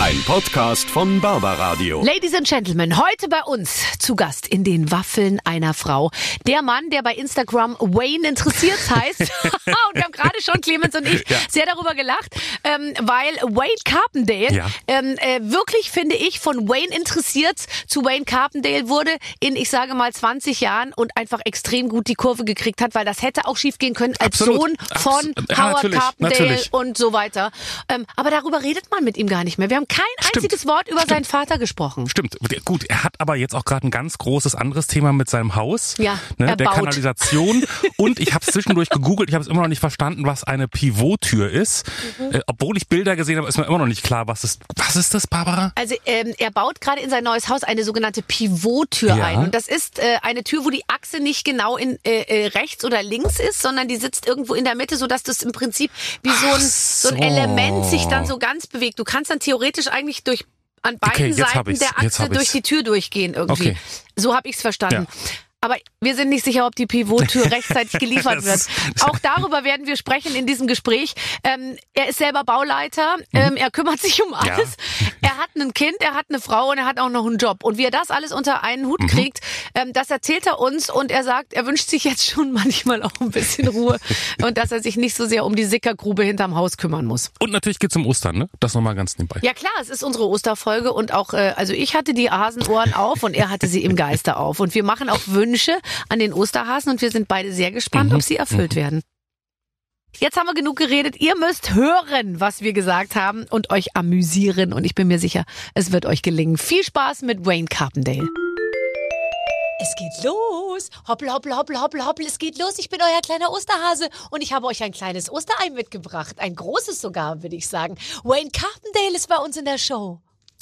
Ein Podcast von Barbaradio. Ladies and Gentlemen, heute bei uns zu Gast in den Waffeln einer Frau. Der Mann, der bei Instagram Wayne interessiert heißt. und wir haben gerade schon, Clemens und ich, Ja. sehr darüber gelacht, ähm, weil Wayne Carpendale Ja. ähm, äh, wirklich, finde ich, von Wayne interessiert zu Wayne Carpendale wurde in, ich sage mal, 20 Jahren und einfach extrem gut die Kurve gekriegt hat, weil das hätte auch schief gehen können als Absolut. Sohn von Abs- ja, Howard natürlich, Carpendale natürlich. und so weiter. Ähm, aber darüber redet man mit ihm gar nicht mehr. Wir haben kein Stimmt. einziges Wort über seinen Vater gesprochen. Stimmt. Gut, er hat aber jetzt auch gerade ein ganz großes anderes Thema mit seinem Haus. Ja, ne, er der baut. Kanalisation. Und ich habe es zwischendurch gegoogelt, ich habe es immer noch nicht verstanden, was eine Pivottür ist. Mhm. Äh, obwohl ich Bilder gesehen habe, ist mir immer noch nicht klar, was ist. Was ist das, Barbara? Also ähm, er baut gerade in sein neues Haus eine sogenannte Pivottür Ja. ein. Und das ist äh, eine Tür, wo die Achse nicht genau in äh, äh, rechts oder links ist, sondern die sitzt irgendwo in der Mitte, sodass das im Prinzip wie so ein, so. ein so. Element sich dann so ganz bewegt. Du kannst dann theoretisch eigentlich durch an beiden Okay, Seiten der Achse durch die Tür durchgehen irgendwie. Okay. So habe ich's verstanden. Ja. Aber wir sind nicht sicher, ob die Pivottür rechtzeitig geliefert wird. Auch darüber werden wir sprechen in diesem Gespräch. Ähm, er ist selber Bauleiter. Ähm, er kümmert sich um Mhm. Ja. alles. Er hat ein Kind, er hat eine Frau und er hat auch noch einen Job. Und wie er das alles unter einen Hut Mhm. kriegt, ähm, das erzählt er uns. Und er sagt, er wünscht sich jetzt schon manchmal auch ein bisschen Ruhe und dass er sich nicht so sehr um die Sickergrube hinterm Haus kümmern muss. Und natürlich geht's um Ostern, ne? Das nochmal ganz nebenbei. Ja klar, es ist unsere Osterfolge und auch, äh, also ich hatte die Hasenohren auf und er hatte sie im Geiste auf. Und wir machen auch Wünsche an den Osterhasen und wir sind beide sehr gespannt, ob sie erfüllt werden. Jetzt haben wir genug geredet. Ihr müsst hören, was wir gesagt haben und euch amüsieren. Und ich bin mir sicher, es wird euch gelingen. Viel Spaß mit Wayne Carpendale. Es geht los. Hoppel, hoppel, hoppel, hoppel, hoppel. Es geht los. Ich bin euer kleiner Osterhase und ich habe euch ein kleines Osterei mitgebracht. Ein großes sogar, würde ich sagen. Wayne Carpendale ist bei uns in der Show.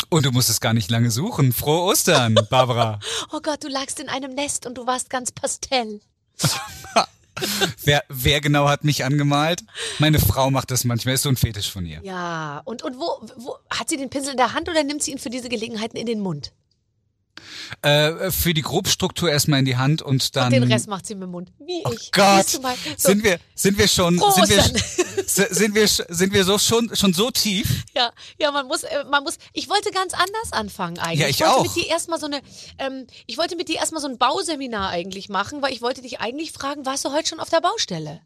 Und du musstest gar nicht lange suchen. Frohe Ostern, Barbara. Oh Gott, du lagst in einem Nest und du warst ganz pastell. wer, wer genau hat mich angemalt? Meine Frau macht das manchmal. Ist so ein Fetisch von ihr. Ja, und, und wo, wo, hat sie den Pinsel in der Hand oder nimmt sie ihn für diese Gelegenheiten in den Mund? Äh, für die Grobstruktur erstmal in die Hand und dann. Und den Rest macht sie mit dem Mund. Wie Oh ich. Gott? So, sind wir, sind wir schon, Frohe sind wir, sind wir, sind wir so schon, schon so tief? Ja, ja, man muss, äh, man muss. Ich wollte ganz anders anfangen eigentlich. Ja, ich wollte auch. mit dir erstmal so eine, ähm, ich wollte mit dir erstmal so ein Bauseminar eigentlich machen, weil ich wollte dich eigentlich fragen, warst du heute schon auf der Baustelle?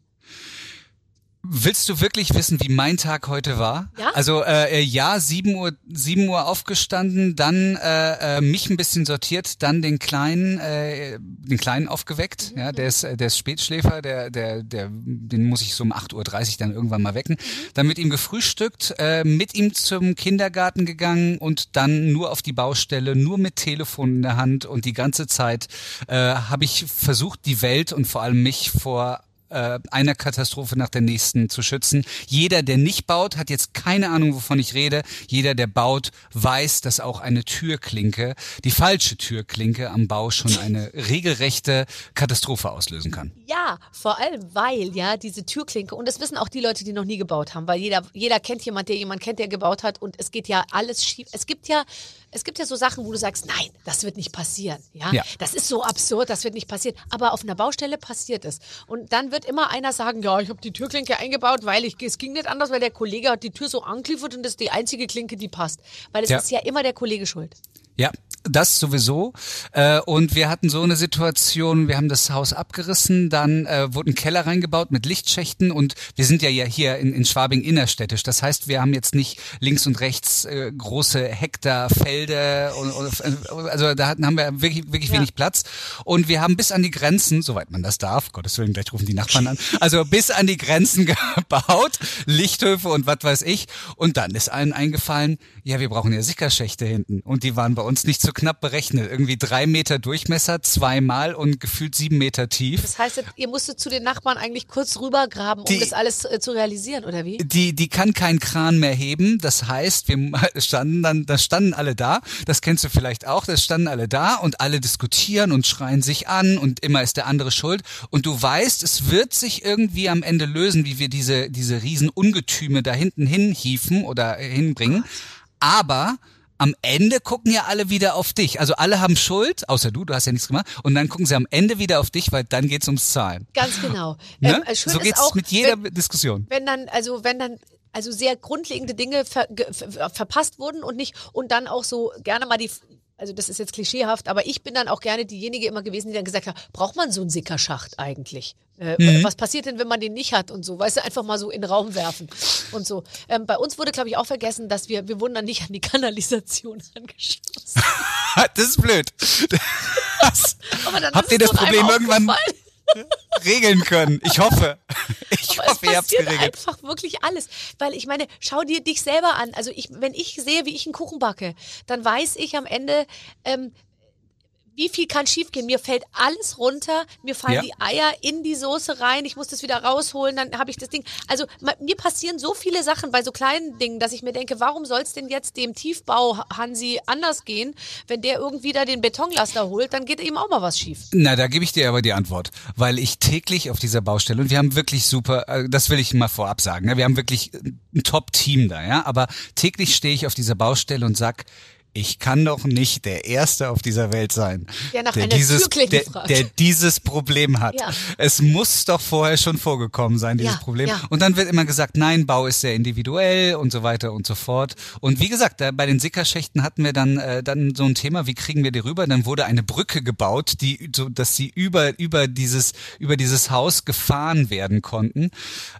Willst du wirklich wissen, wie mein Tag heute war? Ja? Also äh, äh, ja, 7 Uhr, 7 Uhr aufgestanden, dann äh, äh, mich ein bisschen sortiert, dann den kleinen, äh, den kleinen aufgeweckt. Ja, der ist, äh, der ist Spätschläfer, der, der, der, den muss ich so um 8.30 Uhr dann irgendwann mal wecken. Dann mit ihm gefrühstückt, äh, mit ihm zum Kindergarten gegangen und dann nur auf die Baustelle, nur mit Telefon in der Hand und die ganze Zeit äh, habe ich versucht, die Welt und vor allem mich vor äh, einer Katastrophe nach der nächsten zu schützen. Jeder, der nicht baut, hat jetzt keine Ahnung, wovon ich rede. Jeder, der baut, weiß, dass auch eine Türklinke, die falsche Türklinke am Bau schon eine regelrechte Katastrophe auslösen kann. Ja, vor allem, weil ja diese Türklinke, und das wissen auch die Leute, die noch nie gebaut haben, weil jeder, jeder kennt jemand, der jemand kennt, der gebaut hat und es geht ja alles schief. Es gibt ja, es gibt ja so Sachen, wo du sagst, nein, das wird nicht passieren. Ja? Ja. Das ist so absurd, das wird nicht passieren. Aber auf einer Baustelle passiert es. Und dann wird immer einer sagen, ja, ich habe die Türklinke eingebaut, weil ich, es ging nicht anders, weil der Kollege hat die Tür so angeliefert und das ist die einzige Klinke, die passt. Weil es Ja. ist ja immer der Kollege schuld. Ja, das sowieso. Äh, und wir hatten so eine Situation, wir haben das Haus abgerissen, dann äh, wurde ein Keller reingebaut mit Lichtschächten und wir sind ja hier in, in Schwabing innerstädtisch. Das heißt, wir haben jetzt nicht links und rechts äh, große Hektarfelder und, und also da hatten, haben wir wirklich, wirklich Ja. wenig Platz. Und wir haben bis an die Grenzen, soweit man das darf, Gottes Willen, gleich rufen die Nachbarn an, also bis an die Grenzen gebaut, Lichthöfe und was weiß ich. Und dann ist allen eingefallen, ja, wir brauchen ja Sickerschächte hinten. Und die waren bei uns nicht so knapp berechnet. Irgendwie drei Meter Durchmesser, zweimal und gefühlt sieben Meter tief. Das heißt, ihr musstet zu den Nachbarn eigentlich kurz rübergraben, um Die- das alles äh, zu realisieren, oder wie? Die, die kann keinen Kran mehr heben. Das heißt, wir standen dann, da standen alle da. Das kennst du vielleicht auch. Da standen alle da und alle diskutieren und schreien sich an und immer ist der andere schuld. Und du weißt, es wird sich irgendwie am Ende lösen, wie wir diese, diese riesen Ungetüme da hinten hinhieven oder hinbringen. Aber am Ende gucken ja alle wieder auf dich. Also alle haben Schuld, außer du, du hast ja nichts gemacht. Und dann gucken sie am Ende wieder auf dich, weil dann geht's ums Zahlen. Ganz genau. Ne? Ähm, äh, so geht's auch, mit jeder wenn, Diskussion. wenn dann, also wenn dann also sehr grundlegende Dinge ver, ver, verpasst wurden und nicht und dann auch so gerne mal die also das ist jetzt klischeehaft, aber ich bin dann auch gerne diejenige immer gewesen, die dann gesagt hat, braucht man so einen Sickerschacht eigentlich? Äh, Mhm. Was passiert denn, wenn man den nicht hat und so? Weißt du, einfach mal so in den Raum werfen und so. Ähm, bei uns wurde, glaube ich, auch vergessen, dass wir, wir wurden dann nicht an die Kanalisation angeschlossen. das ist blöd. Das Aber dann Habt ihr es das Problem irgendwann regeln können? Ich hoffe. Ich Aber hoffe, ihr es habt's passiert geregelt. einfach wirklich alles. Weil ich meine, schau dir dich selber an. Also ich, wenn ich sehe, wie ich einen Kuchen backe, dann weiß ich am Ende, ähm, wie viel kann schiefgehen? Mir fällt alles runter, mir fallen Ja. die Eier in die Soße rein, ich muss das wieder rausholen, dann habe ich das Ding. Also mir passieren so viele Sachen bei so kleinen Dingen, dass ich mir denke, warum soll es denn jetzt dem Tiefbau Hansi anders gehen? Wenn der irgendwie da den Betonlaster holt, dann geht ihm auch mal was schief. Na, da gebe ich dir aber die Antwort, weil ich täglich auf dieser Baustelle und wir haben wirklich super, äh, das will ich mal vorab sagen, ne, wir haben wirklich ein Top-Team da, ja, aber täglich stehe ich auf dieser Baustelle und sag, ich kann doch nicht der Erste auf dieser Welt sein, Der nach der einer dieses, der, der dieses Problem hat. Ja. Es muss doch vorher schon vorgekommen sein, dieses Ja, Problem. ja. Und dann wird immer gesagt, nein, Bau ist sehr individuell und so weiter und so fort. Und wie gesagt, bei den Sickerschächten hatten wir dann äh, dann so ein Thema, wie kriegen wir die rüber? Dann wurde eine Brücke gebaut, die so, dass sie über über dieses über dieses Haus gefahren werden konnten.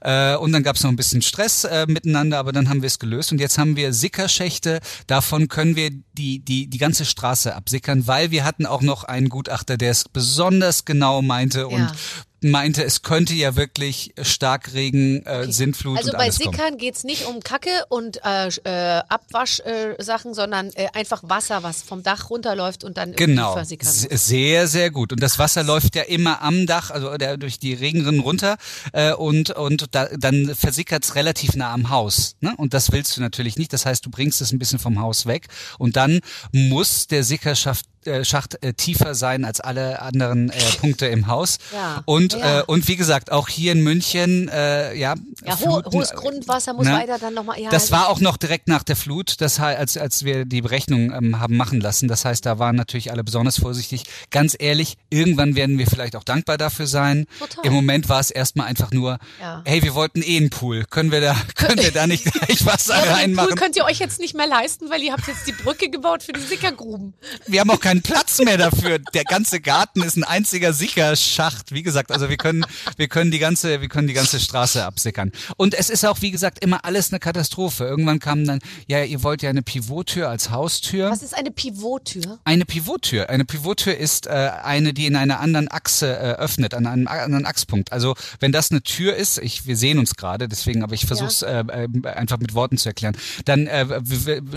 Äh, und dann gab es noch ein bisschen Stress äh, miteinander, aber dann haben wir es gelöst. Und jetzt haben wir Sickerschächte. Davon können wir die die die ganze Straße absickern, weil wir hatten auch noch einen Gutachter, der es besonders genau meinte und Ja. Meinte, es könnte ja wirklich Starkregen, äh, Sintflut Also und bei alles kommen. Sickern geht's nicht um Kacke und äh, äh, Abwaschsachen, äh, Sachen, sondern äh, einfach Wasser, was vom Dach runterläuft und dann irgendwie Genau, versickern muss. sehr, sehr gut. Und das Wasser läuft ja immer am Dach, also der, durch die Regenrinnen runter äh, und und da, dann versickert's relativ nah am Haus. Ne? Und das willst du natürlich nicht. Das heißt, du bringst es ein bisschen vom Haus weg und dann muss der Sickerschaft äh, Schacht äh, tiefer sein als alle anderen äh, Punkte im Haus. Ja, Und ja. Äh, und wie gesagt, auch hier in München, äh, ja, Ja, ho hohes äh, Grundwasser muss ne? weiter dann nochmal. Ja, Das war auch noch direkt nach der Flut, das als, als wir die Berechnung ähm, haben machen lassen. Das heißt, da waren natürlich alle besonders vorsichtig. Ganz ehrlich, irgendwann werden wir vielleicht auch dankbar dafür sein. Total. Im Moment war es erstmal einfach nur, Ja. hey, wir wollten eh einen Pool. Können wir da, können wir da nicht gleich Wasser Ja, den Pool reinmachen? könnt ihr euch jetzt nicht mehr leisten, weil ihr habt jetzt die Brücke gebaut für die Sickergruben. Wir haben auch keinen Platz mehr dafür. Der ganze Garten ist ein einziger Sickerschacht. Wie gesagt, also wir können, wir können die ganze, wir können die ganze Straße absickern. Und es ist auch, wie gesagt, immer alles eine Katastrophe. Irgendwann kam dann, ja, ihr wollt ja eine Pivottür als Haustür. Was ist eine Pivottür? Eine Pivottür. Eine Pivottür ist äh, eine, die in einer anderen Achse äh, öffnet, an einem anderen Achspunkt. Also wenn das eine Tür ist, ich, wir sehen uns gerade, deswegen, aber ich versuche es äh, äh, einfach mit Worten zu erklären, dann äh,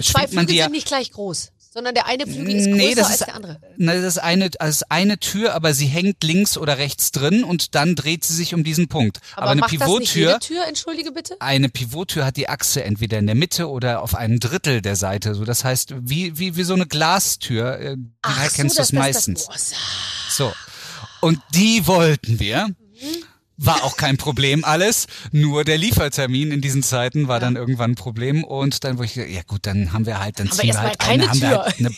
schwingt man die ja sind nicht gleich groß, sondern der eine Flügel ist größer Nee, das als ist, der andere. na, das ist eine, das ist eine Tür, aber sie hängt links oder rechts drin und dann dreht sie sich um diesen Punkt. Aber, eine das nicht Pivottür, Tür, entschuldige bitte? eine Pivottür hat die Achse entweder in der Mitte oder auf einem Drittel der Seite. So, das heißt, wie, wie, wie so eine Glastür, äh, daher kennst du das- es meistens. Das, das, So. Und die wollten wir. War auch kein Problem alles, nur der Liefertermin in diesen Zeiten war dann irgendwann ein Problem und dann wurde ich, gesagt, ja gut, dann haben wir halt, dann wir ziehen wir halt keine eine, haben wir Tür. halt eine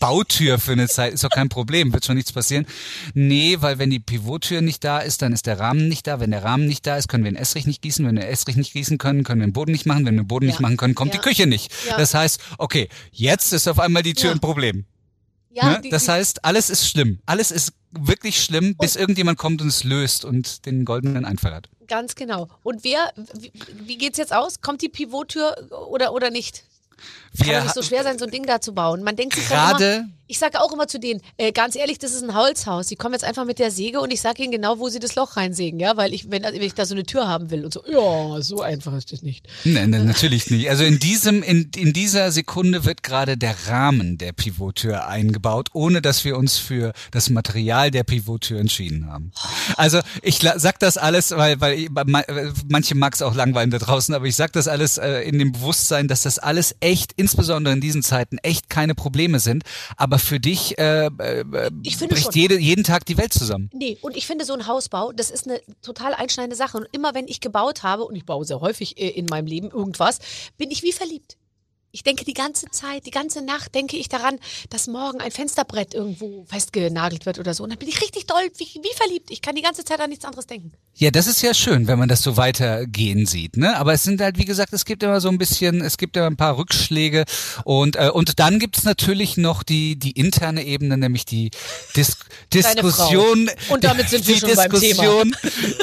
Bautür für eine Zeit, ist doch kein Problem, wird schon nichts passieren. Nee, weil wenn die Pivottür nicht da ist, dann ist der Rahmen nicht da. Wenn der Rahmen nicht da ist, können wir den Estrich nicht gießen. Wenn wir den Estrich nicht gießen können, können wir den Boden nicht machen. Wenn wir den Boden nicht Ja. machen können, kommt Ja. die Küche nicht. Ja. Das heißt, okay, jetzt ist auf einmal die Tür Ja. ein Problem. ja, Ne? die, das heißt, alles ist schlimm. Alles ist wirklich schlimm, bis irgendjemand kommt und es löst und den goldenen Einfall hat. ganz genau. Und wer, wie, wie geht's jetzt aus? Kommt die Pivottür oder, oder nicht? Kann Wir doch nicht so schwer sein, so ein Ding da zu bauen. Man denkt sich dann Gerade- ich sage auch immer zu denen, äh, ganz ehrlich, das ist ein Holzhaus. Sie kommen jetzt einfach mit der Säge und ich sage ihnen genau, wo sie das Loch reinsägen, ja, weil ich, wenn, wenn ich da so eine Tür haben will und so, ja, so einfach ist das nicht. Nein, nein, natürlich nicht. Also in diesem, in, in dieser Sekunde wird gerade der Rahmen der Pivottür eingebaut, ohne dass wir uns für das Material der Pivottür entschieden haben. Also ich sag das alles, weil, weil ich- ma- manche mag es auch langweilen da draußen, aber ich sag das alles äh, in dem Bewusstsein, dass das alles echt, insbesondere in diesen Zeiten, echt keine Probleme sind. Aber für dich äh, äh, bricht jede, jeden Tag die Welt zusammen. Nee, und ich finde so ein Hausbau, das ist eine total einschneidende Sache. Und immer wenn ich gebaut habe, und ich baue sehr häufig äh, in meinem Leben irgendwas, bin ich wie verliebt. Ich denke die ganze Zeit, die ganze Nacht denke ich daran, dass morgen ein Fensterbrett irgendwo festgenagelt wird oder so. Und dann bin ich richtig doll, wie, wie verliebt. Ich kann die ganze Zeit an nichts anderes denken. Ja, das ist ja schön, wenn man das so weitergehen sieht, ne? Aber es sind halt, wie gesagt, es gibt immer so ein bisschen, es gibt ja ein paar Rückschläge und äh, und dann gibt's natürlich noch die die interne Ebene, nämlich die Dis Diskussion Frau. Und damit sind wir schon beim Diskussion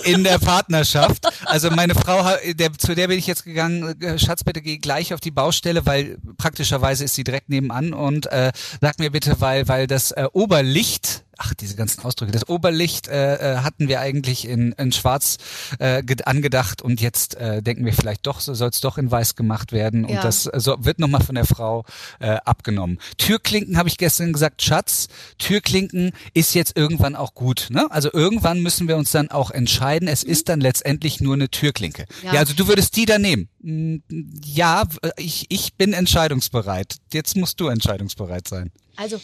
in der Partnerschaft. Also meine Frau, der, zu der bin ich jetzt gegangen, äh, Schatz, bitte geh gleich auf die Baustelle, weil praktischerweise ist sie direkt nebenan und äh, sag mir bitte, weil weil das äh, Oberlicht Ach, diese ganzen Ausdrücke. Das Oberlicht äh, äh, hatten wir eigentlich in, in Schwarz äh, ged- angedacht und jetzt äh, denken wir vielleicht doch, so soll es doch in Weiß gemacht werden und Ja. das äh, so, wird nochmal von der Frau äh, abgenommen. Türklinken habe ich gestern gesagt, Schatz, Türklinken ist jetzt irgendwann auch gut. Ne? Also irgendwann müssen wir uns dann auch entscheiden. Es ist dann letztendlich nur eine Türklinke. Ja, Ja. also du würdest die da nehmen. Mm, Ja, ich, ich bin entscheidungsbereit. Jetzt musst du entscheidungsbereit sein. Also,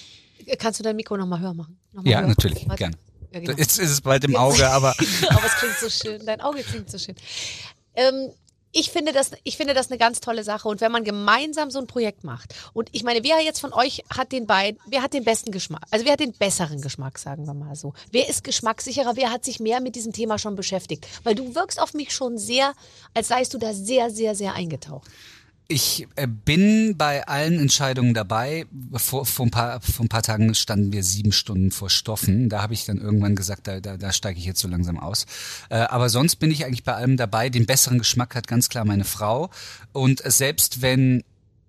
kannst du dein Mikro nochmal höher machen? Noch Ja, höher. natürlich, Warte. gern. Ja, genau. Jetzt ist es bald im Auge, aber aber es klingt so schön. Dein Auge klingt so schön. Ähm, ich finde, das, ich finde das eine ganz tolle Sache. Und wenn man gemeinsam so ein Projekt macht, und ich meine, wer jetzt von euch hat den beiden, wer hat den besten Geschmack? Also wer hat den besseren Geschmack, sagen wir mal so? Wer ist geschmackssicherer? Wer hat sich mehr mit diesem Thema schon beschäftigt? Weil du wirkst auf mich schon sehr, als seist du da sehr, sehr, sehr eingetaucht. Ich äh, bin bei allen Entscheidungen dabei. Vor, vor, ein paar, vor ein paar Tagen standen wir sieben Stunden vor Stoffen. Da habe ich dann irgendwann gesagt, da, da, da steige ich jetzt so langsam aus. Äh, aber sonst bin ich eigentlich bei allem dabei. Den besseren Geschmack hat ganz klar meine Frau. Und selbst wenn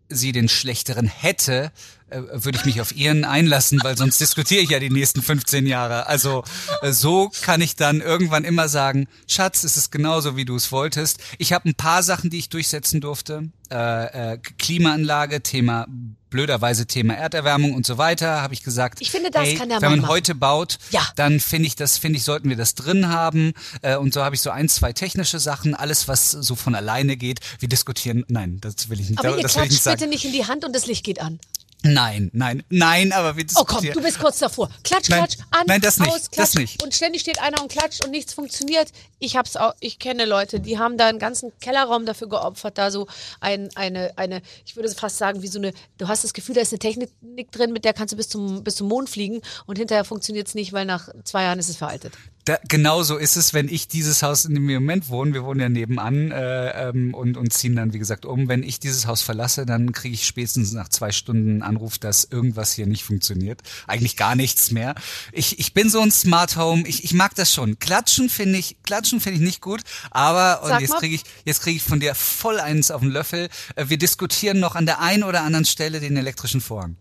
sie den schlechteren hätte, äh, würde ich mich auf ihren einlassen, weil sonst diskutiere ich ja die nächsten 15 Jahre. Also äh, so kann ich dann irgendwann immer sagen, Schatz, es ist genauso, wie du es wolltest. Ich habe ein paar Sachen, die ich durchsetzen durfte. Äh, äh, Klimaanlage, Thema blöderweise Thema Erderwärmung und so weiter, habe ich gesagt. Ich finde, das hey, kann der wenn man machen. heute baut, Ja. dann finde ich das, finde ich, sollten wir das drin haben. Äh, und so habe ich so ein, zwei technische Sachen, alles was so von alleine geht. Wir diskutieren, nein, das will ich nicht. Aber ihr das will ich nicht klatscht sagen. bitte nicht in die Hand und das Licht geht an. Nein, nein, nein, aber wir Oh komm, du bist kurz davor. Klatsch, Nein, klatsch, an, nein, das nicht, aus, das klatsch. nicht. Und ständig steht einer und klatscht und nichts funktioniert. Ich hab's auch, ich kenne Leute, die haben da einen ganzen Kellerraum dafür geopfert, da so ein, eine, eine, ich würde fast sagen, wie so eine, du hast das Gefühl, da ist eine Technik drin, mit der kannst du bis zum, bis zum Mond fliegen und hinterher funktioniert's nicht, weil nach zwei Jahren ist es veraltet. Da, genau so ist es, wenn ich dieses Haus in dem Moment wohne. Wir wohnen ja nebenan äh, ähm, und, und ziehen dann, wie gesagt, um. Wenn ich dieses Haus verlasse, dann kriege ich spätestens nach zwei Stunden einen Anruf, dass irgendwas hier nicht funktioniert. Eigentlich gar nichts mehr. Ich, ich bin so ein Smart Home. Ich, ich mag das schon. Klatschen finde ich, klatschen finde ich nicht gut. Aber und Sag jetzt kriege ich, jetzt kriege ich von dir voll eins auf den Löffel. Äh, wir diskutieren noch an der einen oder anderen Stelle den elektrischen Vorhang.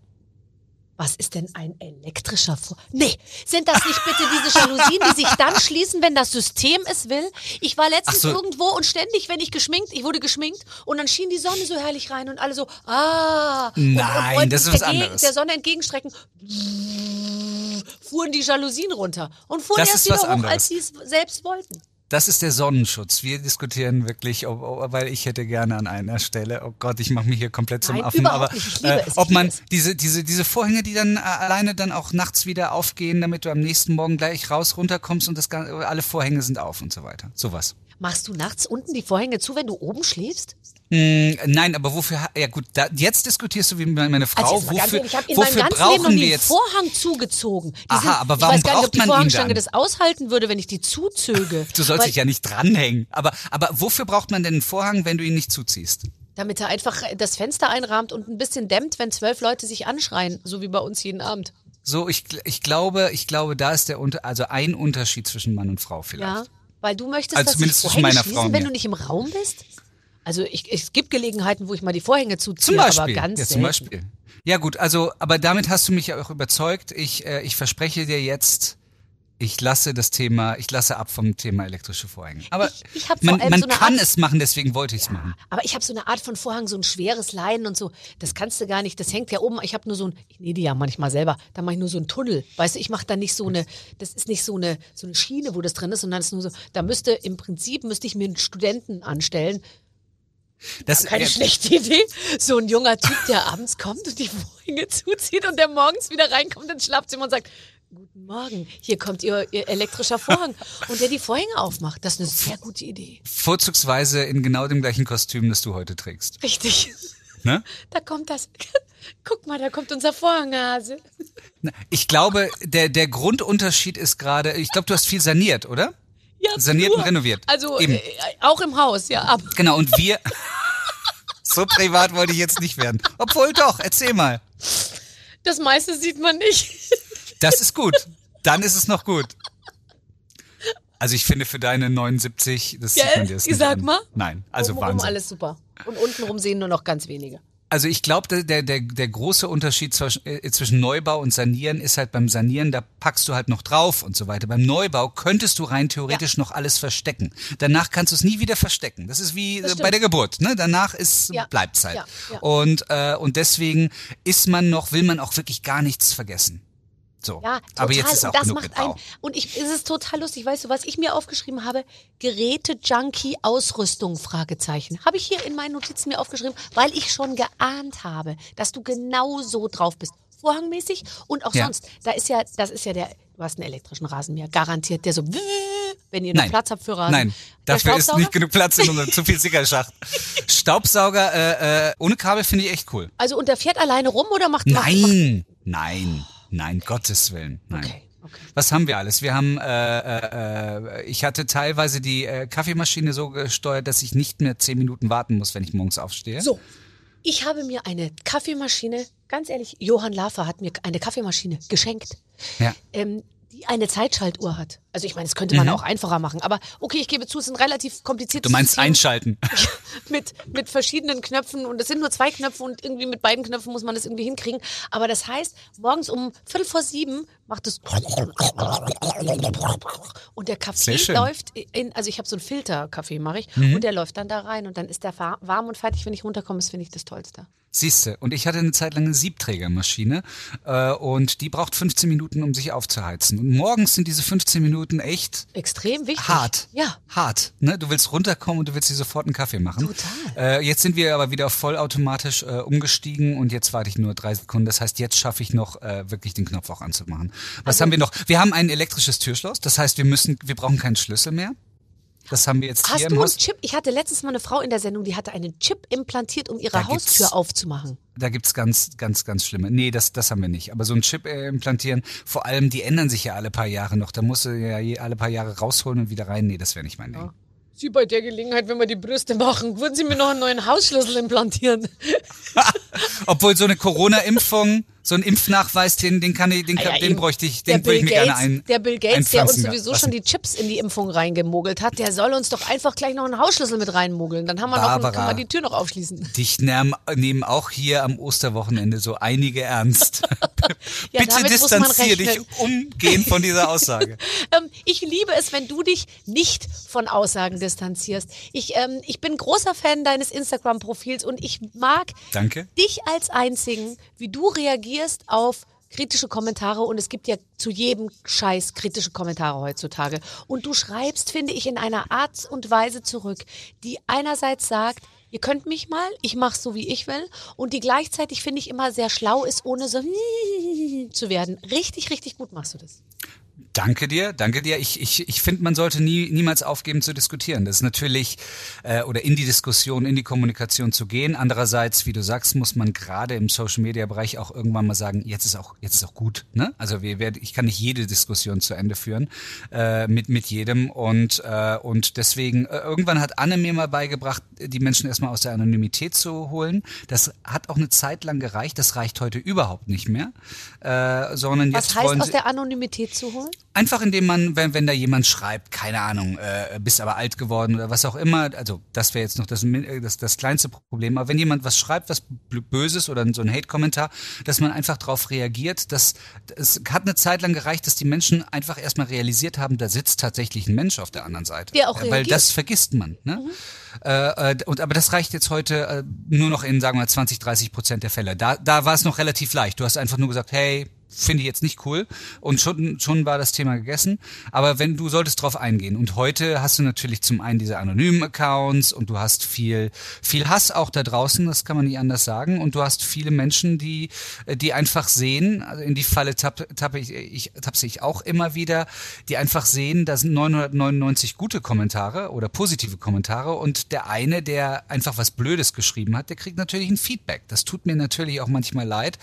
Was ist denn ein elektrischer Vor... Nee, sind das nicht bitte diese Jalousien, die sich dann schließen, wenn das System es will? Ich war letztens so. irgendwo und ständig, wenn ich geschminkt, ich wurde geschminkt und dann schien die Sonne so herrlich rein und alle so, ah. und, Nein, und wollten das ist was anderes. der Sonne entgegenstrecken, fuhren die Jalousien runter und fuhren Das erst wieder hoch, anderes. als sie es selbst wollten. Das ist der Sonnenschutz. Wir diskutieren wirklich, ob, ob, weil ich hätte gerne an einer Stelle, oh Gott, ich mache mich hier komplett zum Nein, Affen, aber liebe es, ich ob man es. diese diese diese Vorhänge, die dann äh, alleine dann auch nachts wieder aufgehen, damit du am nächsten Morgen gleich raus runterkommst und das alle Vorhänge sind auf und so weiter. Sowas. Machst du nachts unten die Vorhänge zu, wenn du oben schläfst? Mm, nein, aber wofür? Ja gut, da, jetzt diskutierst du wie meine Frau. Also mal ganz wofür ehrlich, ich habe in meinem wofür ganzen Leben einen jetzt? Vorhang zugezogen. Die Aha, sind, aber ich warum weiß gar nicht, ob die Vorhangstange das aushalten würde, wenn ich die zuzöge. Du sollst dich ja nicht dranhängen. Aber aber wofür braucht man denn einen Vorhang, wenn du ihn nicht zuziehst? Damit er einfach das Fenster einrahmt und ein bisschen dämmt, wenn zwölf Leute sich anschreien, so wie bei uns jeden Abend. So, ich, ich glaube, ich glaube, da ist der Unter, also ein Unterschied zwischen Mann und Frau vielleicht. Ja, weil du möchtest, Also dass zumindest zwischen Vorhänge meiner schließen, Frau wenn mir. du nicht im Raum bist. Also ich, es gibt Gelegenheiten, wo ich mal die Vorhänge zuziehe, aber ganz ja, zum selten. Beispiel. Ja gut, also, aber damit hast du mich ja auch überzeugt. Ich, äh, ich verspreche dir jetzt, ich lasse das Thema, ich lasse ab vom Thema elektrische Vorhänge. Aber Ich- ich man, man so kann Art- es machen, deswegen wollte ich es machen. Aber ich habe so eine Art von Vorhang, so ein schweres Leinen und so. Das kannst du gar nicht. Das hängt ja oben. Ich habe nur so ein, ich nähe die ja manchmal selber. Da mache ich nur so einen Tunnel. Weißt du, ich mache da nicht so eine, das ist nicht so eine, so eine Schiene, wo das drin ist, sondern es ist nur so, da müsste, im Prinzip müsste ich mir einen Studenten anstellen. Das, Keine äh, schlechte Idee. So ein junger Typ, der abends kommt und die Vorhänge zuzieht und der morgens wieder reinkommt ins Schlafzimmer und sagt, Guten Morgen, hier kommt Ihr, Ihr elektrischer Vorhang und der die Vorhänge aufmacht. Das ist eine sehr gute Idee. Vorzugsweise in genau dem gleichen Kostüm, das du heute trägst. Richtig. Ne? Da kommt das. Guck mal, da kommt unser Vorhanghase. Ich glaube, der, der Grundunterschied ist gerade, ich glaube, du hast viel saniert, oder? Ja, Saniert und nur. renoviert. Also Eben. äh, auch im Haus, ja. Aber Genau, und wir. so privat wollte ich jetzt nicht werden. Obwohl doch, erzähl mal. das meiste sieht man nicht. Das ist gut. Dann ist es noch gut. Also ich finde für deine 79, das Ja, sieht man dir das ich nicht sag an. mal. Nein, also Wahnsinn. alles super. Und untenrum sehen nur noch ganz wenige. Also ich glaube, der, der, der große Unterschied zwischen, äh, zwischen Neubau und Sanieren ist halt beim Sanieren, da packst du halt noch drauf und so weiter. Beim Neubau könntest du rein theoretisch noch alles verstecken. Danach kannst du es nie wieder verstecken. Das ist wie Das äh, stimmt. bei der Geburt. Ne? Danach ist Ja. bleibt's halt. Ja, ja. Und, äh, und deswegen ist man noch, will man auch wirklich gar nichts vergessen. So. Ja, total. Aber jetzt ist auch und das macht einen, und ich, es ist total lustig. Weißt du, was ich mir aufgeschrieben habe? Geräte-Junkie Ausrüstung, Fragezeichen. Habe ich hier in meinen Notizen mir aufgeschrieben, weil ich schon geahnt habe, dass du genau so drauf bist. Vorhangmäßig und auch Ja. sonst. Da ist ja, das ist ja der, du hast einen elektrischen Rasenmäher, garantiert, der so, wenn ihr noch Nein. Platz habt für Rasen. Nein, Der dafür ist nicht genug Platz in unserem zu viel Sickerschacht. Staubsauger äh, äh, ohne Kabel finde ich echt cool. Also, und der fährt alleine rum oder macht, macht, macht Nein, nein, nein, Gottes Willen, nein. Okay, okay. Was haben wir alles? Wir haben, äh, äh, äh, ich hatte teilweise die äh, Kaffeemaschine so gesteuert, dass ich nicht mehr zehn Minuten warten muss, wenn ich morgens aufstehe. So, ich habe mir eine Kaffeemaschine, ganz ehrlich, Johann Lafer hat mir eine Kaffeemaschine geschenkt, Ja. ähm, die eine Zeitschaltuhr hat. Also ich meine, das könnte man auch einfacher machen, aber okay, ich gebe zu, es ist ein relativ kompliziertes Du meinst System einschalten. mit, mit verschiedenen Knöpfen und es sind nur zwei Knöpfe und irgendwie mit beiden Knöpfen muss man das irgendwie hinkriegen. Aber das heißt, morgens um Viertel vor sieben macht es und der Kaffee läuft in, also ich habe so einen Filterkaffee mache ich Mhm. und der läuft dann da rein und dann ist der warm und fertig, wenn ich runterkomme, das finde ich das Tollste. Siehste, und ich hatte eine Zeit lang eine Siebträgermaschine äh, und die braucht 15 Minuten, um sich aufzuheizen. Und morgens sind diese 15 Minuten echt Extrem wichtig. hart. Ja. Hart. Ne? Du willst runterkommen und du willst dir sofort einen Kaffee machen. Total. Äh, jetzt sind wir aber wieder vollautomatisch äh, umgestiegen und jetzt warte ich nur drei Sekunden. Das heißt, jetzt schaffe ich noch äh, wirklich den Knopf auch anzumachen. Was Also haben wir noch? Wir haben ein elektrisches Türschloss. Das heißt, wir müssen, wir brauchen keinen Schlüssel mehr. Das haben wir jetzt Hast hier du einen. Chip? Ich hatte letztens mal eine Frau in der Sendung, die hatte einen Chip implantiert, um ihre Da Haustür aufzumachen. Da gibt's ganz, ganz, ganz schlimme. Nee, das, das haben wir nicht. Aber so ein Chip äh, implantieren, vor allem, die ändern sich ja alle paar Jahre noch. Da musst du ja je, alle paar Jahre rausholen und wieder rein. Nee, das wäre nicht mein Ding. Sie bei der Gelegenheit, wenn wir die Brüste machen, würden Sie mir noch einen neuen Hausschlüssel implantieren? Obwohl so eine Corona-Impfung, so ein Impfnachweis, den, den kann ich, den, Ah ja, den bräuchte ich, den würde ich mir gerne ein. Der Bill Gates, der uns sowieso schon die Chips in die Impfung reingemogelt hat, der soll uns doch einfach gleich noch einen Hausschlüssel mit reinmogeln. Dann haben wir noch, Barbara. kann man die Tür noch aufschließen. Dich nehmen, auch hier am Osterwochenende so einige ernst. Ja, Bitte distanziere dich umgehend von dieser Aussage. Ähm, ich liebe es, wenn du dich nicht von Aussagen distanzierst. Ich, ähm, ich bin großer Fan deines Instagram-Profils und ich mag Danke. dich als einzigen, wie du reagierst auf kritische Kommentare und es gibt ja zu jedem Scheiß kritische Kommentare heutzutage. Und du schreibst, finde ich, in einer Art und Weise zurück, die einerseits sagt, ihr könnt mich mal, ich mache so, wie ich will und die gleichzeitig, finde ich, immer sehr schlau ist, ohne so zu werden. Richtig, richtig gut machst du das. Danke dir, danke dir. Ich, ich, ich finde, man sollte nie, niemals aufgeben zu diskutieren. Das ist natürlich, äh, oder in die Diskussion, in die Kommunikation zu gehen. Andererseits, wie du sagst, muss man gerade im Social-Media-Bereich auch irgendwann mal sagen, jetzt ist auch, jetzt ist auch gut. Ne? Also wir werden, ich kann nicht jede Diskussion zu Ende führen äh, mit, mit jedem. Und, äh, und deswegen, äh, irgendwann hat Anne mir mal beigebracht, die Menschen erstmal aus der Anonymität zu holen. Das hat auch eine Zeit lang gereicht. Das reicht heute überhaupt nicht mehr. Äh, sondern Was jetzt heißt aus der Anonymität zu holen? Einfach indem man, wenn, wenn da jemand schreibt, keine Ahnung, äh, bist aber alt geworden oder was auch immer, also das wäre jetzt noch das, äh, das, das kleinste Problem, aber wenn jemand was schreibt, was Böses oder so ein Hate-Kommentar, dass man einfach darauf reagiert, dass es hat eine Zeit lang gereicht, dass die Menschen einfach erstmal realisiert haben, da sitzt tatsächlich ein Mensch auf der anderen Seite. Der auch Weil reagiert. das vergisst man. Ne? Äh, äh, und, aber das reicht jetzt heute äh, nur noch in, sagen wir mal, 20, 30 Prozent der Fälle. Da, da war es noch relativ leicht. Du hast einfach nur gesagt, hey, finde ich jetzt nicht cool. Und schon, schon war das Thema gegessen. Aber wenn du solltest drauf eingehen. Und heute hast du natürlich zum einen diese anonymen Accounts und du hast viel, viel Hass auch da draußen, das kann man nicht anders sagen. Und du hast viele Menschen, die, die einfach sehen, also in die Falle tappe, tappe ich, ich, tappe ich auch immer wieder, die einfach sehen, da sind 999 gute Kommentare oder positive Kommentare und der eine, der einfach was Blödes geschrieben hat, der kriegt natürlich ein Feedback. Das tut mir natürlich auch manchmal leid.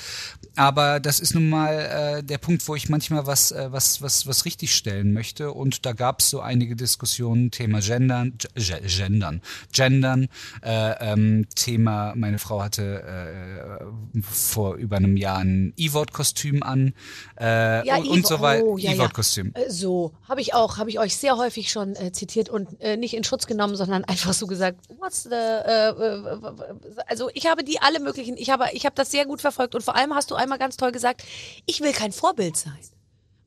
Aber das ist nun mal äh, der Punkt, wo ich manchmal was, äh, was, was, was richtig stellen möchte. Und da gab es so einige Diskussionen, Thema Gendern, G Gendern, Gendern, äh, ähm, Thema, meine Frau hatte äh, vor über einem Jahr ein E-Wort-Kostüm an äh, Ja, und, und so weiter. oh, ja, ja. E-Wort-Kostüm. Äh, So, habe ich auch, habe ich euch sehr häufig schon äh, zitiert und äh, nicht in Schutz genommen, sondern einfach so gesagt, what's the, äh, äh, also ich habe die alle möglichen, ich habe, ich habe das sehr gut verfolgt und vor allem hast du einmal ganz toll gesagt, ich will kein Vorbild sein.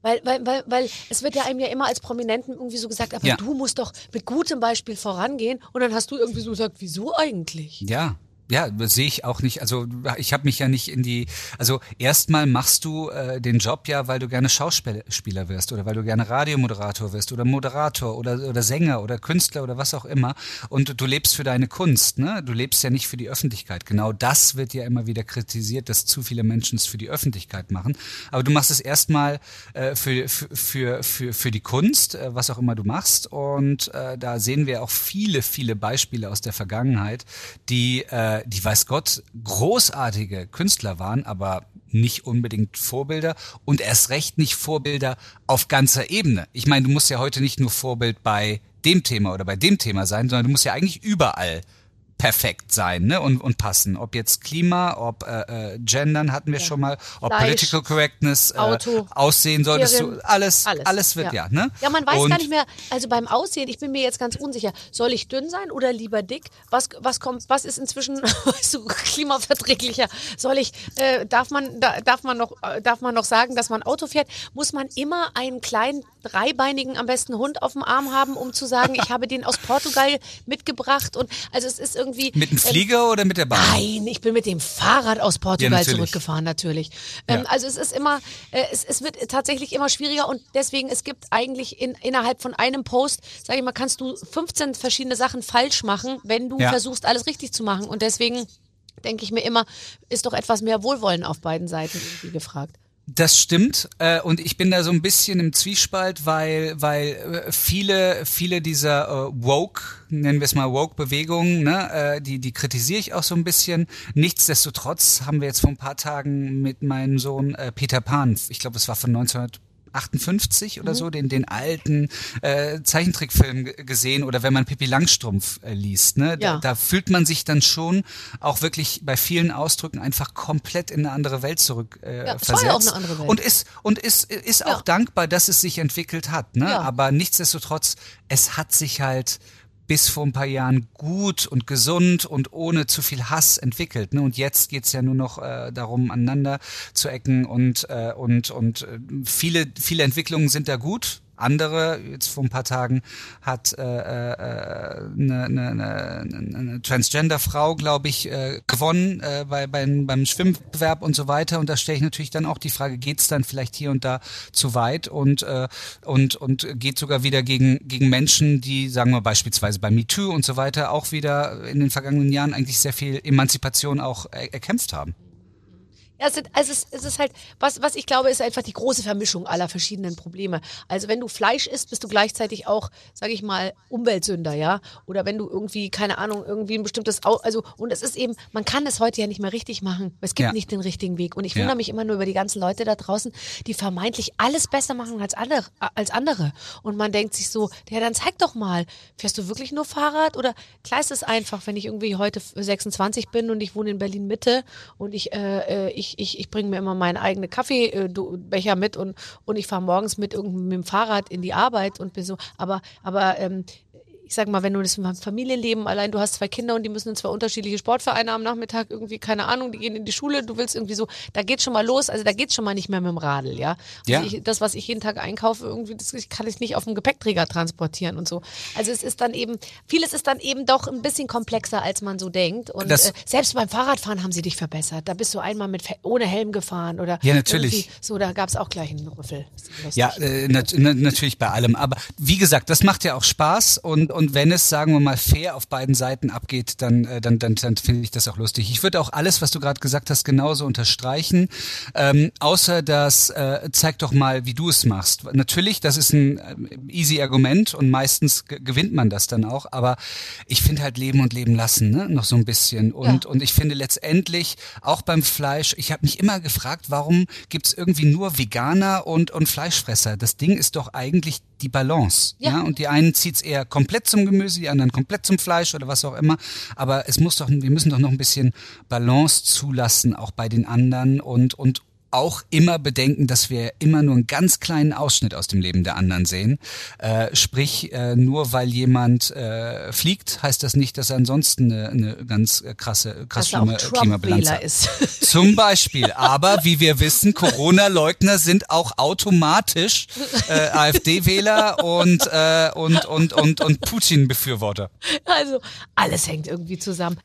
Weil, weil, weil, weil es wird ja einem ja immer als Prominenten irgendwie so gesagt, aber Ja. du musst doch mit gutem Beispiel vorangehen und dann hast du irgendwie so gesagt, wieso eigentlich? Ja. Ja, sehe ich auch nicht. Also ich habe mich ja nicht in die. Also erstmal machst du äh, den Job ja, weil du gerne Schauspieler wirst oder weil du gerne Radiomoderator wirst oder Moderator oder oder Sänger oder Künstler oder was auch immer. Und du lebst für deine Kunst, ne? Du lebst ja nicht für die Öffentlichkeit. Genau das wird ja immer wieder kritisiert, dass zu viele Menschen es für die Öffentlichkeit machen. Aber du machst es erstmal äh, für für für für die Kunst, äh, was auch immer du machst. Und äh, da sehen wir auch viele viele Beispiele aus der Vergangenheit, die äh, die weiß Gott großartige Künstler waren, aber nicht unbedingt Vorbilder und erst recht nicht Vorbilder auf ganzer Ebene. Ich meine, du musst ja heute nicht nur Vorbild bei dem Thema oder bei dem Thema sein, sondern du musst ja eigentlich überall perfekt sein ne? und, und passen. Ob jetzt Klima, ob äh, äh, Gendern hatten wir schon mal, ob Fleisch, Political Correctness, äh, Auto, Aussehen solltest Tieren, du, alles, alles, alles, wird ja. ja. ne? Ja, man weiß und, gar nicht mehr, also beim Aussehen, ich bin mir jetzt ganz unsicher, soll ich dünn sein oder lieber dick? Was, was kommt, was ist inzwischen, du, klimaverträglicher? Soll ich, äh, darf man, da, darf man noch, äh, darf man noch sagen, dass man Auto fährt? Muss man immer einen kleinen, dreibeinigen, am besten Hund auf dem Arm haben, um zu sagen, ich habe den aus Portugal mitgebracht und, also es ist irgendwie. Mit dem ähm, Flieger oder mit der Bahn? Nein, ich bin mit dem Fahrrad aus Portugal Ja, natürlich. zurückgefahren, natürlich. Ähm, Ja. Also es ist immer, äh, es, es wird tatsächlich immer schwieriger und deswegen, es gibt eigentlich in, innerhalb von einem Post, sage ich mal, kannst du 15 verschiedene Sachen falsch machen, wenn du Ja. versuchst, alles richtig zu machen. Und deswegen denke ich mir immer, ist doch etwas mehr Wohlwollen auf beiden Seiten irgendwie gefragt. Das stimmt äh, und ich bin da so ein bisschen im Zwiespalt, weil weil äh, viele viele dieser äh, woke nennen wir es mal woke Bewegungen, ne, äh, die die kritisiere ich auch so ein bisschen. Nichtsdestotrotz haben wir jetzt vor ein paar Tagen mit meinem Sohn äh, Peter Pan, ich glaube, es war von 1900 58 oder so, den, den alten äh, Zeichentrickfilm gesehen oder wenn man Pippi Langstrumpf äh, liest, ne, da, Ja. da fühlt man sich dann schon auch wirklich bei vielen Ausdrücken einfach komplett in eine andere Welt zurück äh, Ja, es versetzt. war ja auch eine andere Welt. Und ist und ist ist Ja. auch dankbar, dass es sich entwickelt hat, ne? Ja. Aber nichtsdestotrotz, es hat sich halt bis vor ein paar Jahren gut und gesund und ohne zu viel Hass entwickelt. Ne? Und jetzt geht's ja nur noch äh, darum, aneinander zu ecken und, äh, und, und äh, viele, viele Entwicklungen sind da gut. Andere, jetzt vor ein paar Tagen hat äh, äh, eine, eine, eine, eine Transgender-Frau, glaube ich, äh, gewonnen äh, bei, beim, beim Schwimmbewerb und so weiter. Und da stelle ich natürlich dann auch die Frage, geht's dann vielleicht hier und da zu weit und, äh, und, und geht sogar wieder gegen, gegen Menschen, die, sagen wir beispielsweise bei MeToo und so weiter, auch wieder in den vergangenen Jahren eigentlich sehr viel Emanzipation auch er erkämpft haben. Ja, es, sind, also es, es ist halt, was, was ich glaube, ist einfach die große Vermischung aller verschiedenen Probleme. Also wenn du Fleisch isst, bist du gleichzeitig auch, sage ich mal, Umweltsünder, ja? Oder wenn du irgendwie, keine Ahnung, irgendwie ein bestimmtes, Au also und es ist eben, man kann es heute ja nicht mehr richtig machen. Es gibt Ja. nicht den richtigen Weg. Und ich Ja. wundere mich immer nur über die ganzen Leute da draußen, die vermeintlich alles besser machen als andere, als andere. Und man denkt sich so, ja, dann zeig doch mal, fährst du wirklich nur Fahrrad oder klar ist es einfach, wenn ich irgendwie heute 26 bin und ich wohne in Berlin Mitte und ich, äh, äh, ich, ich, ich bringe mir immer meinen eigenen Kaffeebecher mit und, und ich fahre morgens mit irgendeinem mit dem Fahrrad in die Arbeit und bin so, aber, aber ähm, ich sag mal, wenn du das im Familienleben allein, du hast zwei Kinder und die müssen zwar unterschiedliche Sportvereine am Nachmittag irgendwie, keine Ahnung, die gehen in die Schule, du willst irgendwie so, da geht's schon mal los, also da geht's schon mal nicht mehr mit dem Radl, ja. Also Ja. Ich, das, was ich jeden Tag einkaufe, irgendwie, das kann ich nicht auf dem Gepäckträger transportieren und so. Also es ist dann eben, vieles ist dann eben doch ein bisschen komplexer, als man so denkt. Und Das- äh, selbst beim Fahrradfahren haben sie dich verbessert. Da bist du einmal mit ohne Helm gefahren oder Ja, natürlich. So, da gab's auch gleich einen Rüffel. Ja, äh, nat na, natürlich bei allem. Aber wie gesagt, das macht ja auch Spaß und, und wenn es, sagen wir mal, fair auf beiden Seiten abgeht, dann, äh, dann, dann, dann finde ich das auch lustig. Ich würde auch alles, was du gerade gesagt hast, genauso unterstreichen. Ähm, außer das äh, zeig doch mal, wie du es machst. Natürlich, das ist ein äh, easy Argument und meistens ge- gewinnt man das dann auch. Aber ich finde halt Leben und Leben lassen, ne? noch so ein bisschen. Und, Ja. und ich finde letztendlich auch beim Fleisch, ich habe mich immer gefragt, warum gibt's irgendwie nur Veganer und, und Fleischfresser? Das Ding ist doch eigentlich die Balance. Ja. Ja. Und die einen zieht's eher komplett zum Gemüse, die anderen komplett zum Fleisch oder was auch immer. Aber es muss doch, wir müssen doch noch ein bisschen Balance zulassen, auch bei den anderen und, und auch immer bedenken, dass wir immer nur einen ganz kleinen Ausschnitt aus dem Leben der anderen sehen. Äh, sprich, äh, nur weil jemand äh, fliegt, heißt das nicht, dass er ansonsten eine, eine ganz äh, krasse, krass schlimme Klimabilanz hat. ist. Zum Beispiel. Aber wie wir wissen, Corona-Leugner sind auch automatisch äh, AfD-Wähler und, äh, und, und, und, und Putin-Befürworter. Also alles hängt irgendwie zusammen.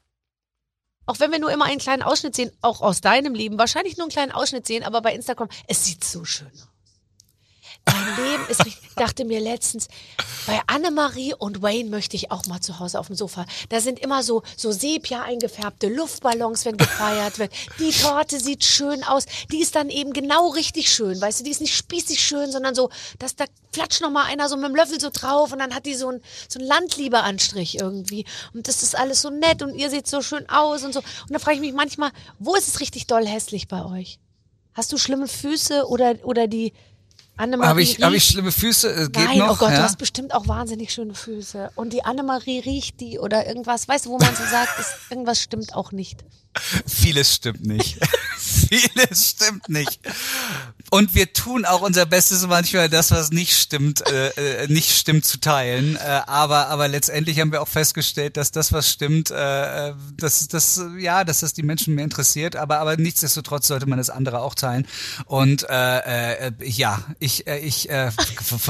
Auch wenn wir nur immer einen kleinen Ausschnitt sehen, auch aus deinem Leben, wahrscheinlich nur einen kleinen Ausschnitt sehen, aber bei Instagram, es sieht so schön aus. Dein Leben ist richtig, ich dachte mir letztens, bei Annemarie und Wayne möchte ich auch mal zu Hause auf dem Sofa. Da sind immer so, so Sepia eingefärbte Luftballons, wenn gefeiert wird. Die Torte sieht schön aus. Die ist dann eben genau richtig schön, weißt du, die ist nicht spießig schön, sondern so, dass da flatscht noch mal einer so mit dem Löffel so drauf und dann hat die so ein, so ein Landlieberanstrich irgendwie. Und das ist alles so nett und ihr seht so schön aus und so. Und da frage ich mich manchmal, wo ist es richtig doll hässlich bei euch? Hast du schlimme Füße oder, oder die Annemarie? Habe ich, hab ich schlimme Füße? Äh, geht Nein, noch? oh Gott, ja? du hast bestimmt auch wahnsinnig schöne Füße. Und die Annemarie riecht die oder irgendwas. Weißt du, wo man so sagt, ist, irgendwas stimmt auch nicht. Vieles stimmt nicht. Vieles stimmt nicht. Und wir tun auch unser Bestes manchmal, das, was nicht stimmt, äh, äh, nicht stimmt zu teilen. Äh, aber, aber letztendlich haben wir auch festgestellt, dass das, was stimmt, äh, äh, dass, äh, ja, dass das die Menschen mehr interessiert. Aber, aber nichtsdestotrotz sollte man das andere auch teilen. Und äh, äh, ja, ich, äh, ich, äh,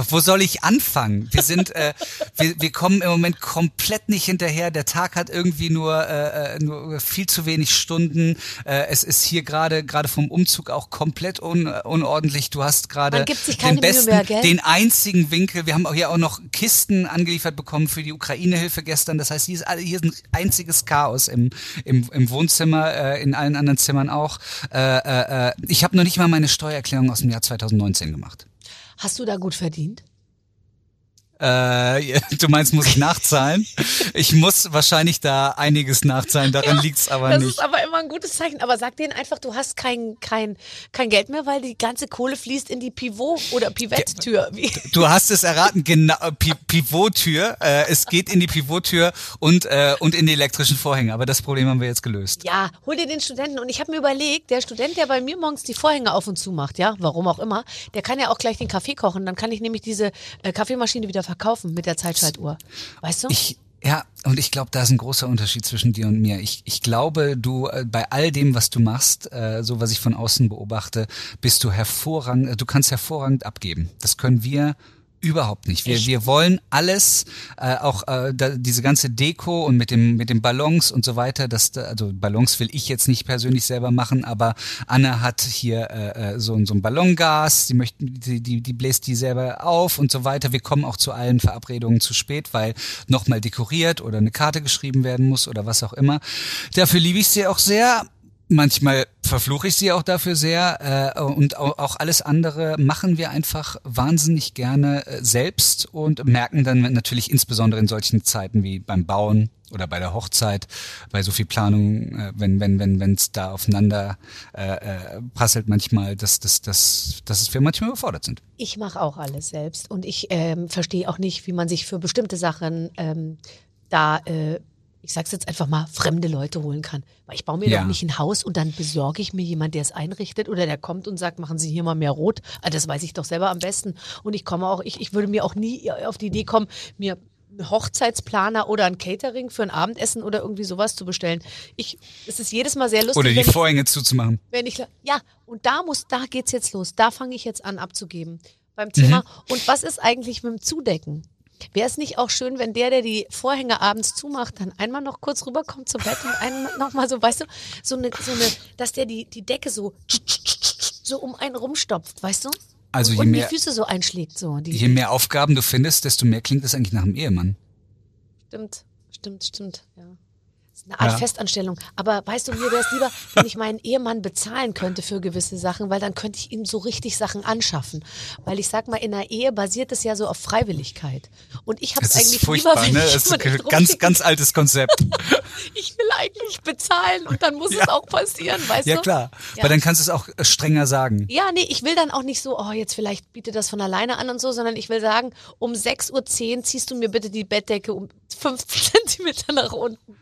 wo soll ich anfangen? Wir sind, äh, wir, wir kommen im Moment komplett nicht hinterher. Der Tag hat irgendwie nur, äh, äh, nur viel zu wenig Stunden. Äh, es ist hier gerade gerade vom Umzug auch komplett un, unordentlich. Du hast gerade den besten, mehr, den einzigen Winkel. Wir haben auch hier auch noch Kisten angeliefert bekommen für die Ukraine-Hilfe gestern. Das heißt, hier ist, hier ist ein einziges Chaos im, im, im Wohnzimmer, äh, in allen anderen Zimmern auch. Äh, äh, äh, ich habe noch nicht mal meine Steuererklärung aus dem Jahr 2019 gemacht. Hast du da gut verdient? Äh, du meinst, muss ich nachzahlen? Ich muss wahrscheinlich da einiges nachzahlen, daran liegt's aber Das nicht. ist aber immer ein gutes Zeichen. Aber sag denen einfach, du hast kein, kein, kein Geld mehr, weil die ganze Kohle fließt in die Pivot- oder Pivett-Tür. Du hast es erraten, genau, Pi Pivottür. Äh, es geht in die Pivottür und, äh, und in die elektrischen Vorhänge, aber das Problem haben wir jetzt gelöst. Ja, hol dir den Studenten. Und ich habe mir überlegt, der Student, der bei mir morgens die Vorhänge auf und zu macht, ja, warum auch immer, der kann ja auch gleich den Kaffee kochen. Dann kann ich nämlich diese äh, Kaffeemaschine wieder verkaufen mit der Zeitschaltuhr. Weißt du? Ich, ja, und ich glaube, da ist ein großer Unterschied zwischen dir und mir. Ich, ich glaube, du äh, bei all dem, was du machst, äh, so was ich von außen beobachte, bist du hervorragend, äh, du kannst hervorragend abgeben. Das können wir überhaupt nicht. Wir, wir wollen alles, äh, auch äh, da, diese ganze Deko und mit dem mit den Ballons und so weiter. Das, da- also Ballons will ich jetzt nicht persönlich selber machen, aber Anne hat hier äh, äh, so, ein- so ein Ballongas. Sie möchten, die, die, die bläst die selber auf und so weiter. Wir kommen auch zu allen Verabredungen zu spät, weil nochmal dekoriert oder eine Karte geschrieben werden muss oder was auch immer. Dafür liebe ich sie auch sehr. Manchmal verfluche ich sie auch dafür sehr äh, und au- auch alles andere machen wir einfach wahnsinnig gerne äh, selbst und merken dann natürlich insbesondere in solchen Zeiten wie beim Bauen oder bei der Hochzeit, bei so viel Planung, äh, wenn wenn wenn wenn es da aufeinander äh, äh, prasselt manchmal, dass dass dass dass wir manchmal überfordert sind. Ich mache auch alles selbst und ich ähm, verstehe auch nicht, wie man sich für bestimmte Sachen ähm, da, äh, ich sag's jetzt einfach mal, fremde Leute holen kann. Weil ich baue mir Ja. doch nicht ein Haus und dann besorge ich mir jemand, der es einrichtet oder der kommt und sagt, machen Sie hier mal mehr rot. Ah, das weiß ich doch selber am besten. Und ich komme auch, ich, ich würde mir auch nie auf die Idee kommen, mir einen Hochzeitsplaner oder ein Catering für ein Abendessen oder irgendwie sowas zu bestellen. Ich, es ist jedes Mal sehr lustig, Oder die wenn, ich, Vorhänge zuzumachen. wenn ich, ja, und da muss, da geht's jetzt los. Da fange ich jetzt an abzugeben. Beim Thema. Mhm. Und was ist eigentlich mit dem Zudecken? Wäre es nicht auch schön, wenn der, der die Vorhänge abends zumacht, dann einmal noch kurz rüberkommt zum Bett und einmal noch mal so, weißt du, so eine, so eine, dass der die, die Decke so, so um einen rumstopft, weißt du? Also je und mehr, die Füße so einschlägt, so. Die, je mehr Aufgaben du findest, desto mehr klingt das eigentlich nach einem Ehemann. Stimmt, stimmt, stimmt, ja. Eine Art Ja. Festanstellung. Aber weißt du, mir wäre es lieber, wenn ich meinen Ehemann bezahlen könnte für gewisse Sachen, weil dann könnte ich ihm so richtig Sachen anschaffen. Weil ich sag mal, in einer Ehe basiert es ja so auf Freiwilligkeit. Und ich habe es eigentlich furchtbar, lieber, ne? ich Das ist ein ganz, ganz altes Konzept. Ich will eigentlich bezahlen und dann muss es auch passieren, weißt Ja du? klar, Ja. weil dann kannst du es auch äh, strenger sagen. Ja, nee, ich will dann auch nicht so, oh, jetzt vielleicht bietet das von alleine an und so, sondern ich will sagen, um 6.10 Uhr ziehst du mir bitte die Bettdecke um 15 Zentimeter nach unten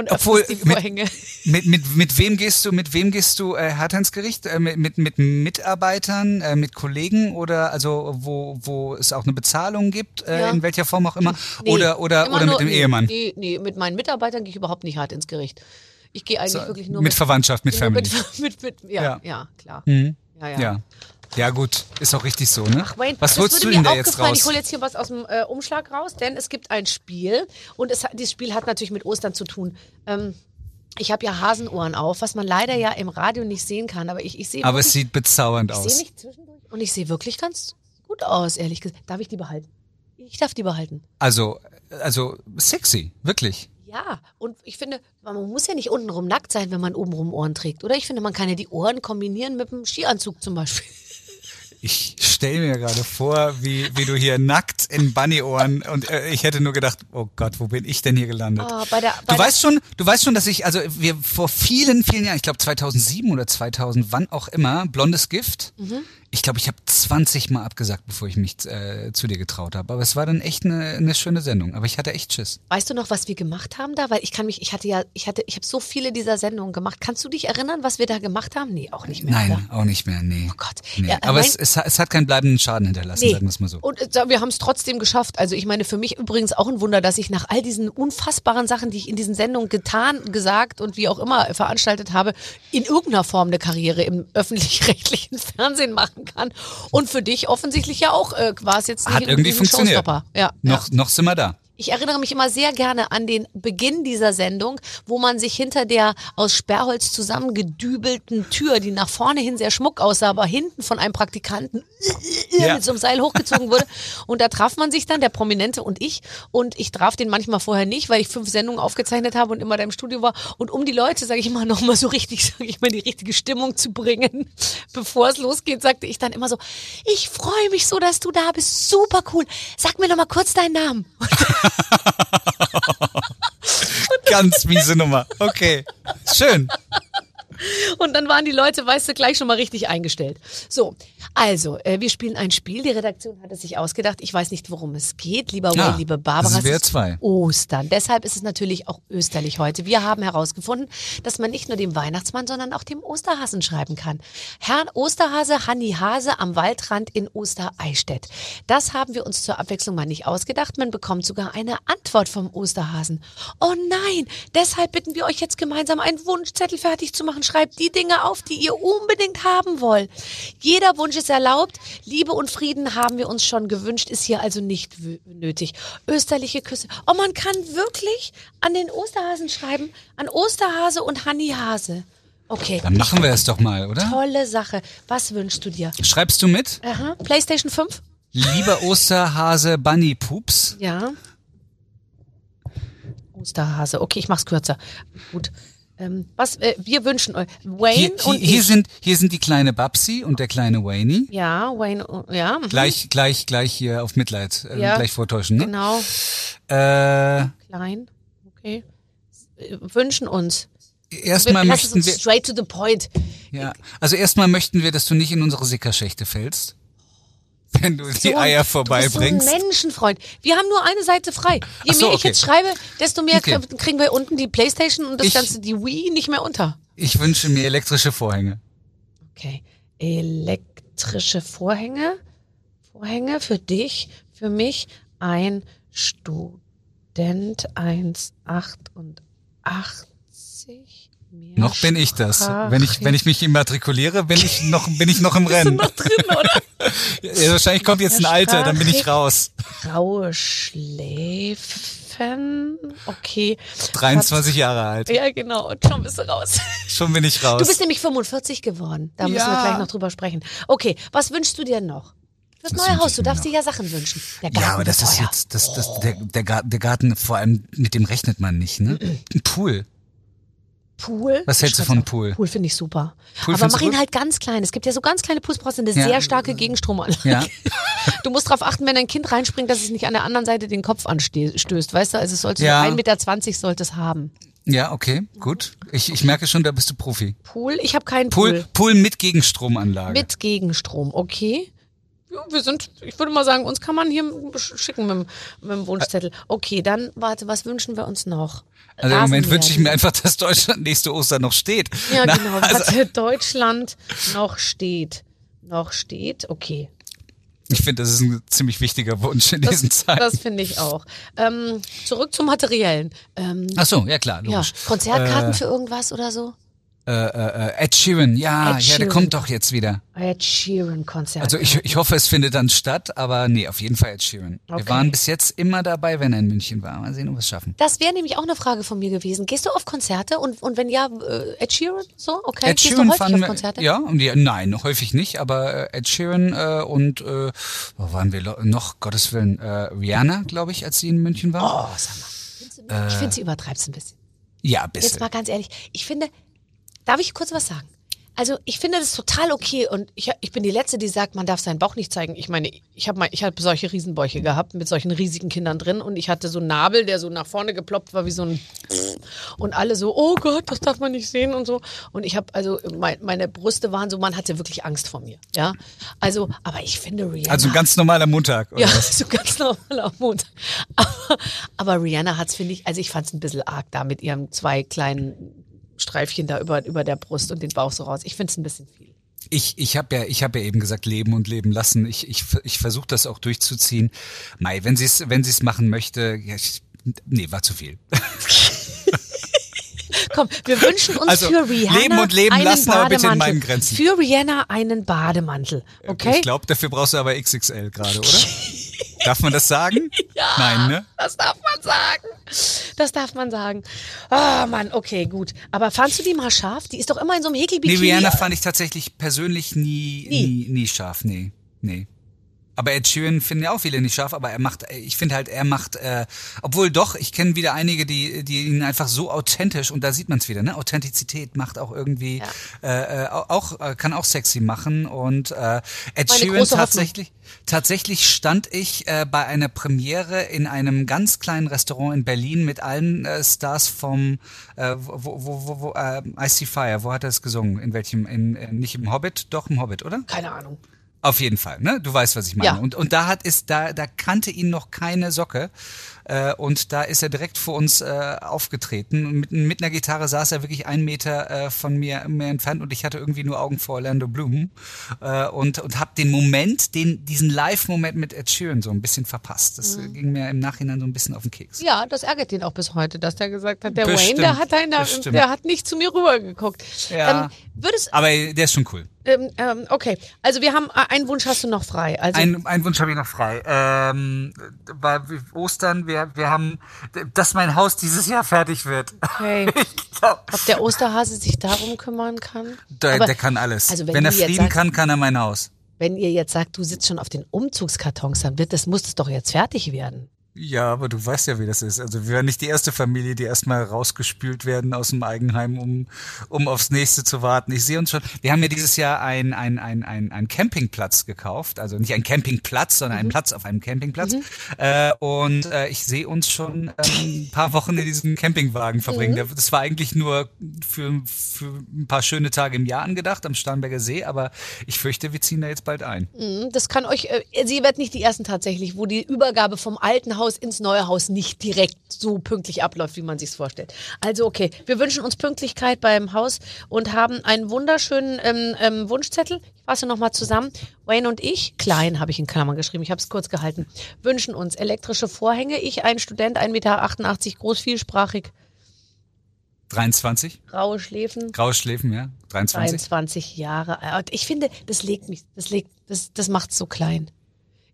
und Obwohl, die mit- Vorhänge. Mit, mit, mit wem gehst du, mit wem gehst du äh, hart ins Gericht? Äh, mit, mit, mit Mitarbeitern, äh, mit Kollegen oder also wo, wo es auch eine Bezahlung gibt, äh, Ja. in welcher Form auch immer? Nee, oder oder, immer oder nur- mit dem nee, Ehemann? Nee, nee, mit meinen Mitarbeitern gehe ich überhaupt nicht hart ins Gericht. Ich gehe eigentlich So, wirklich nur mit Verwandtschaft, mit nur Family. Mit, mit, mit, ja, Ja. ja, klar. Mhm. Ja, ja. Ja. Ja gut, ist auch richtig so, ne? Ach, Wayne, Was holst du denn da jetzt raus? Ich hole jetzt hier was aus dem äh, Umschlag raus, denn es gibt ein Spiel und es, dieses Spiel hat natürlich mit Ostern zu tun. Ähm, ich habe ja Hasenohren auf, was man leider ja im Radio nicht sehen kann, aber ich, ich sehe Aber es wirklich, sieht bezaubernd ich aus. sehe mich zwischendurch und ich sehe wirklich ganz gut aus, ehrlich gesagt. Darf ich die behalten? Ich darf die behalten. Also, also sexy, wirklich. Ja, und ich finde, man muss ja nicht untenrum nackt sein, wenn man obenrum Ohren trägt. Oder ich finde, man kann ja die Ohren kombinieren mit einem Skianzug zum Beispiel. Ich stelle mir gerade vor, wie, wie du hier nackt in Bunnyohren und äh, ich hätte nur gedacht, oh Gott, wo bin ich denn hier gelandet? Ah, bei der, bei Du weißt schon, du weißt schon, dass ich, also wir vor vielen, vielen Jahren, ich glaube 2007 oder 2000, wann auch immer, blondes Gift. Mhm. Ich glaube, ich habe 20 Mal abgesagt, bevor ich mich äh, zu dir getraut habe. Aber es war dann echt eine, eine schöne Sendung. Aber ich hatte echt Schiss. Weißt du noch, was wir gemacht haben da? Weil ich kann mich, ich hatte ja, ich hatte, ich habe so viele dieser Sendungen gemacht. Kannst du dich erinnern, was wir da gemacht haben? Nee, auch nicht mehr. Nein, Oder? auch nicht mehr, nee. Oh Gott. Nee. Ja, Aber es, es, hat- es hat keinen bleibenden Schaden hinterlassen, Nee. sagen wir es mal so. Und äh, wir haben es trotzdem geschafft. Also ich meine, für mich übrigens auch ein Wunder, dass ich nach all diesen unfassbaren Sachen, die ich in diesen Sendungen getan, gesagt und wie auch immer veranstaltet habe, in irgendeiner Form eine Karriere im öffentlich-rechtlichen Fernsehen machen kann. Und für dich offensichtlich ja auch äh, war es jetzt nicht Hat irgendwie funktioniert. Ja, Noch, ja. noch sind wir da. Ich erinnere mich immer sehr gerne an den Beginn dieser Sendung, wo man sich hinter der aus Sperrholz zusammengedübelten Tür, die nach vorne hin sehr schmuck aussah, aber hinten von einem Praktikanten Ja. mit so einem Seil hochgezogen wurde. Und da traf man sich dann, der Prominente und ich. Und ich traf den manchmal vorher nicht, weil ich fünf Sendungen aufgezeichnet habe und immer da im Studio war. Und um die Leute, sage ich immer, nochmal so richtig, sage ich mal, die richtige Stimmung zu bringen, bevor es losgeht, sagte ich dann immer so, ich freue mich so, dass du da bist. Super cool. Sag mir noch mal kurz deinen Namen. Ganz miese Nummer. Okay. Schön. Und dann waren die Leute, weißt du, gleich schon mal richtig eingestellt. So, also, äh, wir spielen ein Spiel. Die Redaktion hat es sich ausgedacht. Ich weiß nicht, worum es geht. Lieber Ah, Wayne, liebe Barbara. wäre es ist zwei. Ostern. Deshalb ist es natürlich auch österlich heute. Wir haben herausgefunden, dass man nicht nur dem Weihnachtsmann, sondern auch dem Osterhasen schreiben kann. Herrn Osterhase, Hanni Hase am Waldrand in Ostereichstätt. Das haben wir uns zur Abwechslung mal nicht ausgedacht. Man bekommt sogar eine Antwort vom Osterhasen. Oh nein, deshalb bitten wir euch jetzt gemeinsam einen Wunschzettel fertig zu machen. Schreibt die Dinge auf, die ihr unbedingt haben wollt. Jeder Wunsch ist erlaubt. Liebe und Frieden haben wir uns schon gewünscht, ist hier also nicht nötig. Österliche Küsse. Oh, man kann wirklich an den Osterhasen schreiben. An Osterhase und Hanni Hase. Okay. Dann machen wir es doch mal, oder? Tolle Sache. Was wünschst du dir? Schreibst du mit? Aha. PlayStation 5? Lieber Osterhase Bunny Pups. Ja. Osterhase. Okay, ich mach's kürzer. Gut. Ähm, was äh, wir wünschen euch Wayne Hier, hier, und hier ich. sind hier sind die kleine Babsi und der kleine Wayne. ja, Wayne. oh, Ja. mhm. Gleich gleich gleich hier auf Mitleid äh, Ja. gleich vortäuschen, ne? Genau. Äh, Klein. Okay. Äh, Wünschen uns. erstmal möchten wir straight to the point. ja, also erstmal möchten wir, dass du nicht in unsere Sickerschächte fällst. Wenn du die Eier Du vorbeibringst. bist so ein Menschenfreund. Wir haben nur eine Seite frei. Je so, mehr ich okay. jetzt schreibe, desto mehr Okay. krie- kriegen wir unten die Playstation und das Ich- Ganze, die Wii, nicht mehr unter. Ich wünsche mir elektrische Vorhänge. Okay. Elektrische Vorhänge. Vorhänge für dich, für mich, ein Studio. Dent 1,88. Noch bin ich das. Wenn ich, wenn ich mich immatrikuliere, bin ich noch, bin ich noch im Rennen. noch drin, oder? Ja, wahrscheinlich kommt jetzt ein Alter, dann bin ich raus. Graue Schläfen. Okay. 23 Jahre alt. Ja, genau. Und schon bist du raus. Schon bin ich raus. Du bist nämlich 45 geworden. Da müssen wir Ja. gleich noch drüber sprechen. Okay, was wünschst du dir noch? Das Was neue Haus, du darfst dir ja Sachen wünschen. Der Garten ja, aber das ist jetzt, das, das, der, der, Garten, der Garten, vor allem mit dem rechnet man nicht, ne? Ein Pool. Pool. Was hältst du von. Pool? Pool finde ich super. Pool aber mach ihn halt ganz klein. Es gibt ja so ganz kleine Pools, brauchst du eine Ja. sehr starke Gegenstromanlage. Ja. Du musst darauf achten, wenn dein Kind reinspringt, dass es nicht an der anderen Seite den Kopf anstößt, weißt du? Also es sollte Ja. so 1,20 Meter sollte es haben. Ja, okay, gut. Ich, ich merke schon, da bist du Profi. Pool, ich habe keinen Pool, Pool. Pool mit Gegenstromanlage. Mit Gegenstrom, okay. Ja, wir sind, ich würde mal sagen, uns kann man hier schicken mit, dem- mit dem Wunschzettel. Okay, dann warte, was wünschen wir uns noch? also im Moment wünsche ich mir einfach, dass Deutschland nächste Ostern noch steht. Ja, Na, genau. also, Was Deutschland noch steht. Noch steht, okay. ich finde, das ist ein ziemlich wichtiger Wunsch in Das, diesen Zeiten. das finde ich auch. Ähm, zurück zum Materiellen. Ähm, Ach so, ja klar, ja, logisch. Konzertkarten für irgendwas oder so? Äh, äh, äh, Ed Sheeran, ja, Ed ja, der Sheeran. kommt doch jetzt wieder. Ed Sheeran Konzert. Also ich, ich hoffe, es findet dann statt, aber nee, auf jeden Fall Ed Sheeran. Okay. Wir waren bis jetzt immer dabei, wenn er in München war. Mal sehen, ob wir es schaffen. das wäre nämlich auch eine Frage von mir gewesen. Gehst du auf Konzerte und, und wenn ja, äh, Ed Sheeran so? Okay, Ed gehst Sheeran du häufig auf Konzerte? ja, und die, nein, häufig nicht, aber äh, Ed Sheeran äh, und äh, wo waren wir noch, Gottes Willen, äh, Rihanna, glaube ich, als sie in München war. Oh, sag mal. Ich finde, sie übertreibt ein bisschen. Ja, ein Jetzt bisschen. mal ganz ehrlich, ich finde, darf ich kurz was sagen? Also ich finde das total okay und ich, ich bin die Letzte, die sagt, man darf seinen Bauch nicht zeigen. Ich meine, ich habe ich hab solche Riesenbäuche gehabt mit solchen riesigen Kindern drin und ich hatte so einen Nabel, der so nach vorne geploppt war wie so ein und alle so, oh Gott, das darf man nicht sehen und so. Und ich habe also mein, meine Brüste waren so, man hatte wirklich Angst vor mir, ja. Also, aber ich finde Rihanna. Also ein ganz normaler Montag. Oder Ja, was? so ganz normal am Montag. Aber, aber Rihanna hat's, finde ich, also ich fand's ein bisschen arg da mit ihren zwei kleinen Streifchen da über, über der Brust und den Bauch so raus. Ich find's ein bisschen viel. Ich, ich habe ja, ich habe ja eben gesagt, leben und leben lassen. Ich, ich, ich versuche das auch durchzuziehen. Mai, wenn sie es, wenn sie es machen möchte, ja, ich, nee, war zu viel. Komm, wir wünschen uns Also, für Rihanna leben und leben einen lassen, aber bitte in Bademantel. meinen Grenzen. Für Rihanna einen Bademantel, okay? Ich glaube, dafür brauchst du aber XXL gerade, oder? Darf man das sagen? Ja. Nein, ne? Das darf man sagen. Das darf man sagen. Ah, Mann, okay, gut. Aber fandst du die mal scharf? Die ist doch immer in so einem Nee, Häkelbikini. Rihanna fand ich tatsächlich persönlich nie, Nie. nie, nie scharf. Nee, nee. Aber Ed Sheeran finden ja auch viele nicht scharf, aber er macht, ich finde halt, er macht, äh, obwohl doch, ich kenne wieder einige, die, die ihn einfach so authentisch, und da sieht man es wieder, ne? Authentizität macht auch irgendwie, äh, äh, auch, äh, kann auch sexy machen. Und äh, Ed Meine Sheeran tatsächlich, tatsächlich stand ich äh, bei einer Premiere in einem ganz kleinen Restaurant in Berlin mit allen äh, Stars vom äh, wo, wo, wo, wo äh, I See Fire, wo hat er es gesungen? In welchem? In, äh, nicht im Hobbit, doch im Hobbit, oder? Keine Ahnung. Auf jeden Fall, ne? Du weißt, was ich meine. Ja. Und, und da hat ist, da, da kannte ihn noch keine Socke. Äh, und da ist er direkt vor uns äh, aufgetreten. Und mit, mit einer Gitarre saß er wirklich einen Meter äh, von mir, mir entfernt und ich hatte irgendwie nur Augen vor Orlando Bloom. Äh, und und habe den Moment, den, diesen Live-Moment mit Ed Sheeran so ein bisschen verpasst. Das Mhm. äh, ging mir im Nachhinein so ein bisschen auf den Keks. Ja, das ärgert ihn auch bis heute, dass der gesagt hat, der Bestimmt, Wayne, der hat, da in der, bestimmt. der hat nicht zu mir rübergeguckt. Ja. Ähm, würdest, Aber der ist schon cool. Ähm, ähm, okay, also wir haben, äh, einen Wunsch hast du noch frei. Also, Ein, ein Wunsch habe ich noch frei. Ähm, war Ostern, wir, wir haben, dass mein Haus dieses Jahr fertig wird. okay. Glaub, Ob der Osterhase sich darum kümmern kann? der, Aber der kann alles. also wenn wenn er fliegen kann, kann er mein Haus. Wenn ihr jetzt sagt, du sitzt schon auf den Umzugskartons, dann wird das, muss das doch jetzt fertig werden. Ja, aber du weißt ja, wie das ist. Also wir waren nicht die erste Familie, die erstmal rausgespült werden aus dem Eigenheim, um, um aufs nächste zu warten. Ich sehe uns schon, wir haben ja dieses Jahr ein, ein, ein, ein, ein Campingplatz gekauft. Also nicht ein Campingplatz, sondern Mhm. einen Platz auf einem Campingplatz. Äh, und äh, ich sehe uns schon ähm, ein paar Wochen in diesem Campingwagen verbringen. Mhm. Das war eigentlich nur für, für ein paar schöne Tage im Jahr angedacht am Starnberger See, aber ich fürchte, wir ziehen da jetzt bald ein. Mhm, Das kann euch, äh, sie wird nicht die ersten tatsächlich, wo die Übergabe vom alten Haus Haus ins neue Haus nicht direkt so pünktlich abläuft, wie man sich's vorstellt. Also okay, wir wünschen uns Pünktlichkeit beim Haus und haben einen wunderschönen ähm, ähm, Wunschzettel. Ich fasse nochmal zusammen. Wayne und ich, klein habe ich in Klammern geschrieben, ich habe es kurz gehalten, wünschen uns elektrische Vorhänge. Ich, ein Student, 1,88 Meter groß, vielsprachig, 23? graue Schläfen. Graue Schläfen, ja? 23? 23 Jahre. Ich finde, das legt mich, das legt, das, das macht's so klein.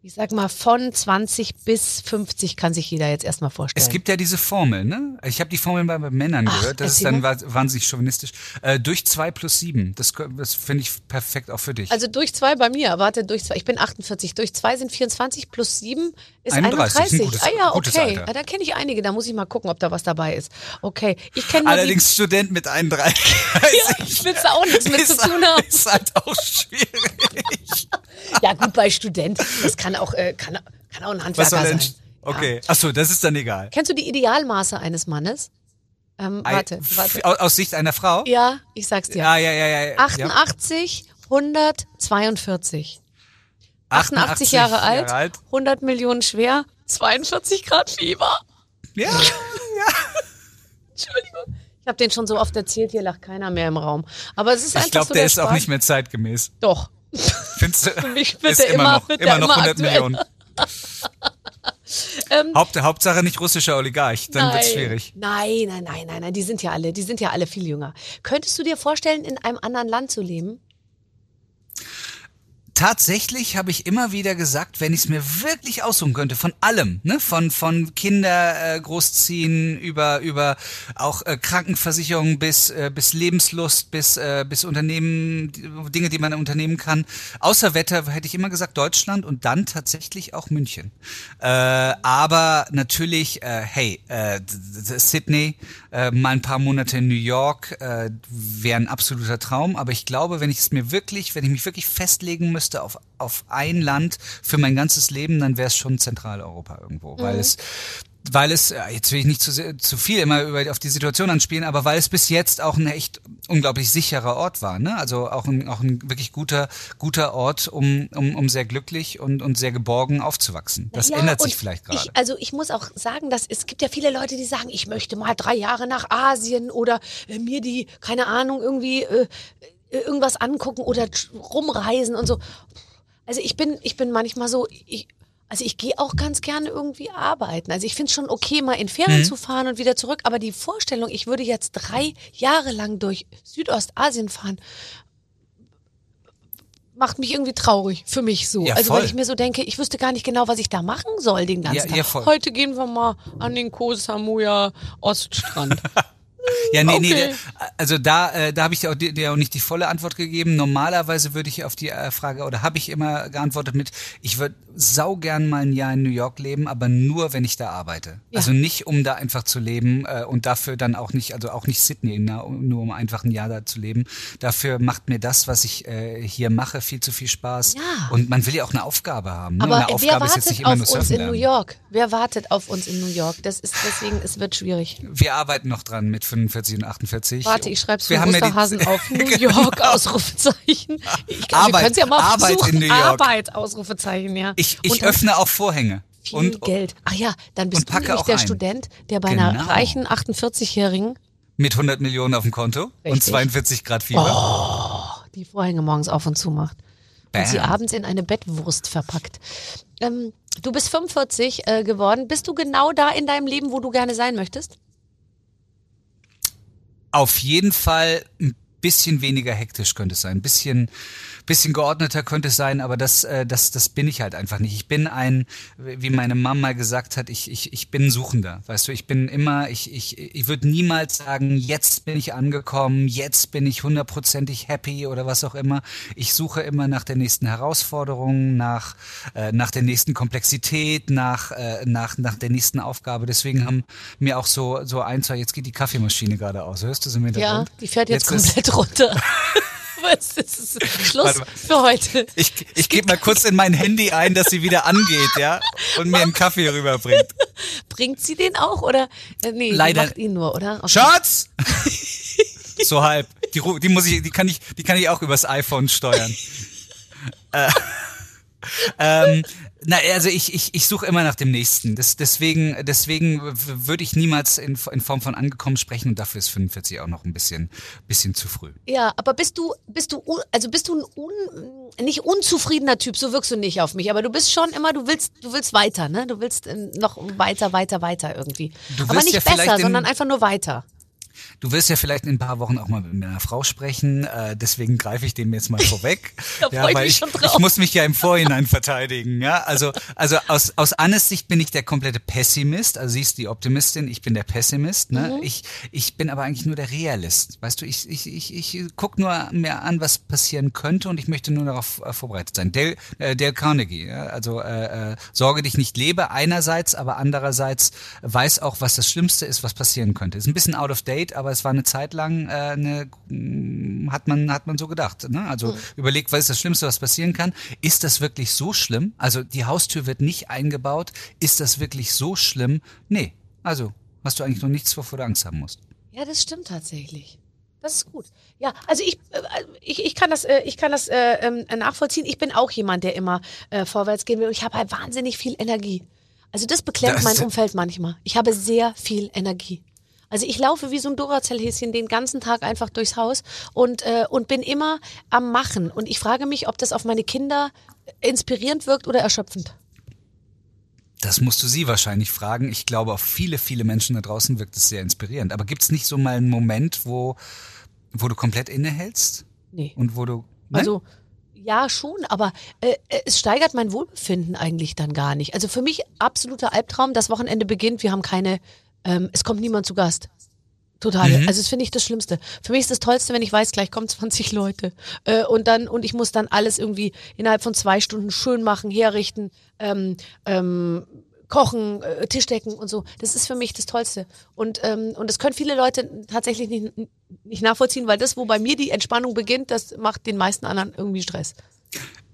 Ich sag mal, von 20 bis 50 kann sich jeder jetzt erstmal vorstellen. Es gibt ja diese Formel, ne? Ich habe die Formel bei, bei Männern Ach, gehört. Das ist dann mal. wahnsinnig chauvinistisch. Äh, durch zwei plus sieben. Das, das finde ich perfekt auch für dich. also durch zwei bei mir, warte, durch zwei, ich bin 48, durch zwei sind 24 plus sieben ist 31, 31. ein gutes- ah ja, okay. Ja, da kenne ich einige, da muss ich mal gucken, ob da was dabei ist. Okay, ich kenne Allerdings Student mit 31. die, ich will da auch nichts mit zu tun haben. Ist halt auch schwierig. Ja gut, bei Student, das kann auch, äh, kann, kann auch ein Handwerker sein. Okay. Ach so, das ist dann egal. Kennst du die Idealmaße eines Mannes? Ähm, warte, warte. Aus, Sicht einer Frau? Ja, ich sag's dir. Ja, ja, ja, ja. ja. 88, 142. 88 Jahre alt, 100 Millionen schwer, 42 Grad Fieber. Ja. Entschuldigung. Ich habe den schon so oft erzählt, hier lacht keiner mehr im Raum. Aber es ist einfach Ich glaube, so der der ist auch Spaß. nicht mehr zeitgemäß. Doch. Findest du? Für mich wird ist er immer, noch, wird immer er noch immer 100 aktuell. Millionen. Ähm, Haupt, Hauptsache nicht russischer Oligarch, dann wird's nein. schwierig. Nein, nein, nein, nein, nein, die sind ja alle, die sind ja alle viel jünger. Könntest du dir vorstellen, in einem anderen Land zu leben? Tatsächlich habe ich immer wieder gesagt, wenn ich es mir wirklich aussuchen könnte, von allem, ne, von von Kinder äh, großziehen über über auch äh, Krankenversicherung bis äh, bis Lebenslust bis äh, bis Unternehmen Dinge, die man unternehmen kann. Außer Wetter hätte ich immer gesagt Deutschland und dann tatsächlich auch München. Äh, aber natürlich, äh, hey, äh, Sydney, äh, mal ein paar Monate in New York äh, wäre ein absoluter Traum. Aber ich glaube, wenn ich es mir wirklich, wenn ich mich wirklich festlegen müsste auf, auf ein Land für mein ganzes Leben, dann wäre es schon Zentraleuropa irgendwo. Weil es weil es, jetzt will ich nicht zu, sehr, zu viel immer über auf die Situation anspielen, aber weil es bis jetzt auch ein echt unglaublich sicherer Ort war, ne? Also auch ein, auch ein wirklich guter, guter Ort, um, um, um sehr glücklich und, und sehr geborgen aufzuwachsen. Das Ja, ändert sich vielleicht gerade. Ich, also ich muss auch sagen, dass es gibt ja viele Leute, die sagen, ich möchte mal drei Jahre nach Asien oder äh, mir die, keine Ahnung, irgendwie äh, irgendwas angucken oder rumreisen und so. Also ich bin, ich bin manchmal so, ich, also ich gehe auch ganz gerne irgendwie arbeiten. Also ich finde es schon okay, mal in Ferien zu fahren und wieder zurück, aber die Vorstellung, ich würde jetzt drei Jahre lang durch Südostasien fahren, macht mich irgendwie traurig, für mich so. Ja, also voll. weil ich mir so denke, ich wüsste gar nicht genau, was ich da machen soll den ganzen Ja, Tag. ja. Heute gehen wir mal an den Koh Samui Oststrand. Ja, nee, nee, Okay. da- also da, äh, da habe ich dir auch, dir- auch nicht die volle Antwort gegeben. Normalerweise würde ich auf die äh, Frage, oder habe ich immer geantwortet mit, ich würde saugern mal ein Jahr in New York leben, aber nur, wenn ich da arbeite. Ja. Also nicht, um da einfach zu leben äh, und dafür dann auch nicht, also auch nicht Sydney, na, nur um einfach ein Jahr da zu leben. Dafür macht mir das, was ich äh, hier mache, viel zu viel Spaß. Ja. Und man will ja auch eine Aufgabe haben. Ne? Aber eine wer Aufgabe wartet auf uns surfen in New lernen. York? Wer wartet auf uns in New York? Das ist deswegen, es wird schwierig. Wir arbeiten noch dran mit 45 und 48. Warte, ich schreib's Wir für haben ja Osterhasen auf. New Genau. York, Ausrufezeichen. Ich glaub, Arbeit- ja mal Arbeit versuchen. in New York. Arbeit, Ausrufezeichen, ja. Ich, ich Und öffne auch Vorhänge. viel Und Geld. Ach ja, dann bist und du nämlich der ein. Student, der bei Genau. einer reichen 48-Jährigen mit 100 Millionen auf dem Konto und Richtig. 42 Grad Fieber. die Vorhänge morgens auf und zu macht. Und sie Bam. abends in eine Bettwurst verpackt. Ähm, du bist 45 äh, geworden. Bist du genau da in deinem Leben, wo du gerne sein möchtest? Auf jeden Fall ein bisschen weniger hektisch könnte es sein, ein bisschen bisschen geordneter könnte es sein, aber das äh, das das bin ich halt einfach nicht. Ich bin ein wie meine Mama gesagt hat, ich ich ich bin Suchender, weißt du, ich bin immer ich ich ich würde niemals sagen, jetzt bin ich angekommen, jetzt bin ich hundertprozentig happy oder was auch immer. Ich suche immer nach der nächsten Herausforderung, nach äh, nach der nächsten Komplexität, nach äh, nach nach der nächsten Aufgabe. Deswegen haben mir auch so so ein zwei jetzt geht die Kaffeemaschine gerade aus. Hörst du sie im Ja, Hintergrund? die fährt jetzt, ist- komplett runter. Was ist Schluss für heute. Ich, ich gebe mal kurz in mein Handy ein, dass sie wieder angeht, ja, und mir einen Kaffee rüberbringt. Bringt sie den auch oder? Äh, nee, Leider- macht ihn nur, oder? Okay. Schatz! so halb. Die, die muss ich, die kann ich, die kann ich auch übers iPhone steuern. äh, ähm, Na, also ich, ich, ich suche immer nach dem nächsten. Das, deswegen deswegen würde ich niemals in, in Form von angekommen sprechen und dafür ist 45 auch noch ein bisschen, bisschen zu früh. Ja, aber bist du, bist du, also bist du ein un, nicht unzufriedener Typ, so wirkst du nicht auf mich, aber du bist schon immer, du willst, du willst weiter, ne? Du willst äh, noch weiter, weiter, weiter irgendwie. Du aber nicht ja besser, sondern einfach nur weiter. Du wirst ja vielleicht in ein paar Wochen auch mal mit einer Frau sprechen, äh, deswegen greife ich dem jetzt mal vorweg. Da ich weil mich ich, schon drauf. ich muss mich ja im Vorhinein verteidigen. Ja, also also aus aus Annes Sicht bin ich der komplette Pessimist, also sie ist die Optimistin, ich bin der Pessimist. Ne? Mhm. Ich ich bin aber eigentlich nur der Realist. Weißt du, ich ich ich ich guck nur mir an, was passieren könnte und ich möchte nur darauf äh, vorbereitet sein. Dale, äh, Dale Carnegie, ja? also äh, äh, sorge dich nicht lebe einerseits, aber andererseits weiß auch, was das Schlimmste ist, was passieren könnte. Ist ein bisschen out of date, aber es war eine Zeit lang äh, eine mh, hat man hat man so gedacht. Ne? Also überlegt, was ist das Schlimmste, was passieren kann? Ist das wirklich so schlimm? Also die Haustür wird nicht eingebaut. Ist das wirklich so schlimm? Nee. Also hast du eigentlich noch nichts, wovor du Angst haben musst. Ja, das stimmt tatsächlich. Das ist gut. Ja, also ich, äh, ich, ich kann das, äh, ich kann das äh, ähm, nachvollziehen. Ich bin auch jemand, der immer äh, vorwärts gehen will. Und ich habe halt wahnsinnig viel Energie. Also das beklemmt Das- mein Umfeld manchmal. Ich habe sehr viel Energie. Also ich laufe wie so ein Duracell-Häschen den ganzen Tag einfach durchs Haus und, äh, und bin immer am Machen. Und ich frage mich, ob das auf meine Kinder inspirierend wirkt oder erschöpfend. Das musst du sie wahrscheinlich fragen. Ich glaube, auf viele, viele Menschen da draußen wirkt es sehr inspirierend. Aber gibt es nicht so mal einen Moment, wo, wo du komplett innehältst? Nee. Und wo du. Ne? Also ja, schon, aber äh, es steigert mein Wohlbefinden eigentlich dann gar nicht. Also für mich absoluter Albtraum. Das Wochenende beginnt, wir haben keine, ähm, es kommt niemand zu Gast. Total. Mhm. Also das finde ich das Schlimmste. Für mich ist das Tollste, wenn ich weiß, gleich kommen 20 Leute. Äh, und dann, und ich muss dann alles irgendwie innerhalb von zwei Stunden schön machen, herrichten, ähm, ähm, kochen, äh, Tischdecken und so. Das ist für mich das Tollste. Und, ähm, und das können viele Leute tatsächlich nicht, nicht nachvollziehen, weil das, wo bei mir die Entspannung beginnt, das macht den meisten anderen irgendwie Stress.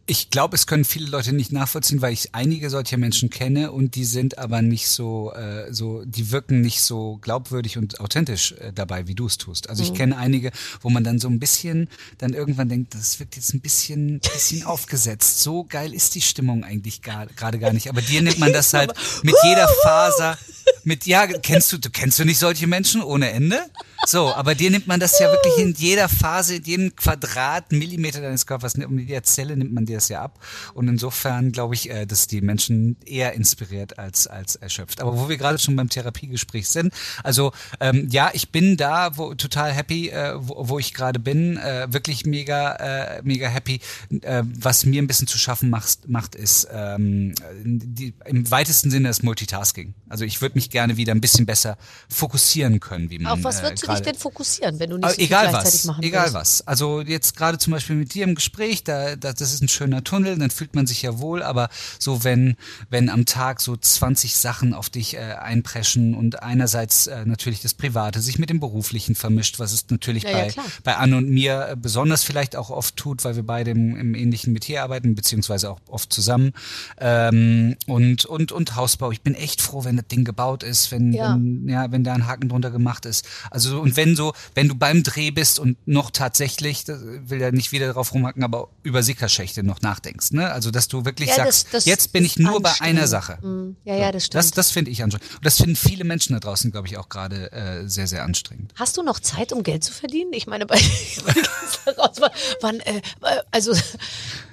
Ich glaube, es können viele Leute nicht nachvollziehen, weil ich einige solcher Menschen kenne und die sind aber nicht so, äh, so, die wirken nicht so glaubwürdig und authentisch äh, dabei, wie du es tust. Also ich kenne einige, wo man dann so ein bisschen dann irgendwann denkt, das wirkt jetzt ein bisschen, bisschen aufgesetzt. So geil ist die Stimmung eigentlich gar- gerade gar nicht. Aber dir nimmt man das halt mit jeder Faser, mit ja, kennst du, du kennst du nicht solche Menschen ohne Ende? So, aber dir nimmt man das ja wirklich in jeder Phase, in jedem Quadratmillimeter deines Körpers, in jeder Zelle nimmt man dir das ja ab. Und insofern glaube ich, äh, dass die Menschen eher inspiriert als, als erschöpft. Aber wo wir gerade schon beim Therapiegespräch sind, also ähm, ja, ich bin da wo, total happy, äh, wo, wo ich gerade bin, äh, wirklich mega, äh, mega happy. Äh, was mir ein bisschen zu schaffen macht, macht ist ähm, die, im weitesten Sinne das Multitasking. Also ich würde mich gerne wieder ein bisschen besser fokussieren können, wie man Auf was äh, würdest du dich denn fokussieren, wenn du nicht so egal gleichzeitig was, machen egal willst? was. Also jetzt gerade zum Beispiel mit dir im Gespräch, da, da das ist ein schöner Tunnel, dann fühlt man sich ja wohl, aber so wenn wenn am Tag so 20 Sachen auf dich äh, einpreschen und einerseits äh, natürlich das Private sich mit dem Beruflichen vermischt, was es natürlich Ja, ja, bei klar. bei Anne und mir äh, besonders vielleicht auch oft tut, weil wir beide im, im ähnlichen Metier arbeiten beziehungsweise auch oft zusammen ähm, und und und Hausbau. Ich bin echt froh, wenn das Ding gebaut ist, wenn Ja. wenn ja, wenn da ein Haken drunter gemacht ist. Also so- und wenn so, wenn du beim Dreh bist und noch tatsächlich, das will ja nicht wieder drauf rumhacken, aber über Sickerschächte noch nachdenkst, ne? Also dass du wirklich Ja, das- sagst, das jetzt bin ich nur bei einer Sache. Mm, Ja, ja, das stimmt. Das, das finde ich anstrengend. Und das finden viele Menschen da draußen, glaube ich, auch gerade äh, sehr, sehr anstrengend. Hast du noch Zeit, um Geld zu verdienen? Ich meine, bei wann, äh, äh, also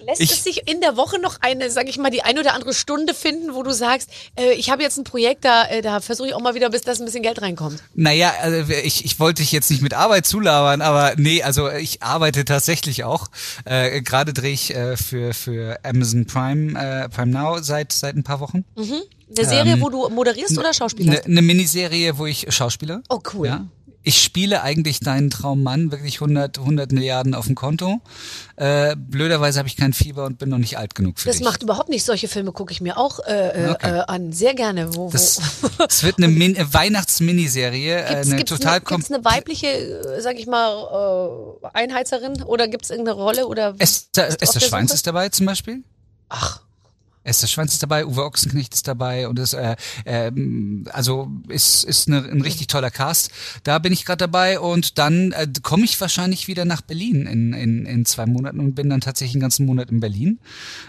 lässt Ich- es sich in der Woche noch eine, sag ich mal, die ein oder andere Stunde finden, wo du sagst, äh, ich habe jetzt ein Projekt, da, äh, da versuche ich auch mal wieder, bis das ein bisschen Geld reinkommt. Naja, also ich, ich wollte dich jetzt nicht mit Arbeit zulabern, aber nee, also ich arbeite tatsächlich auch. Äh, Gerade drehe ich äh, für, für Amazon Prime, äh, Prime Now seit, seit ein paar Wochen. Eine Serie, wo du moderierst oder Schauspieler? Eine ne Miniserie, wo ich Schauspieler. Oh, cool. Ja. Ich spiele eigentlich deinen Traummann, wirklich 100, 100 Milliarden auf dem Konto. Äh, blöderweise habe ich kein Fieber und bin noch nicht alt genug für Das dich. macht überhaupt nicht. Solche Filme gucke ich mir auch äh, äh, Okay. äh, an. Sehr gerne. Wo, das, wo. es wird eine Min Weihnachts-Miniserie, äh, Gibt's, eine gibt's total eine, weibliche, äh, sag ich mal, äh, Einheizerin oder gibt's irgendeine Rolle oder Esther, Esther der Schweins ist dabei zum Beispiel. Ach, Esther Schwanz ist dabei, Uwe Ochsenknecht ist dabei und es äh, ähm, also ist ist eine, ein richtig toller Cast. Da bin ich gerade dabei und dann äh, komme ich wahrscheinlich wieder nach Berlin in, in, in zwei Monaten und bin dann tatsächlich einen ganzen Monat in Berlin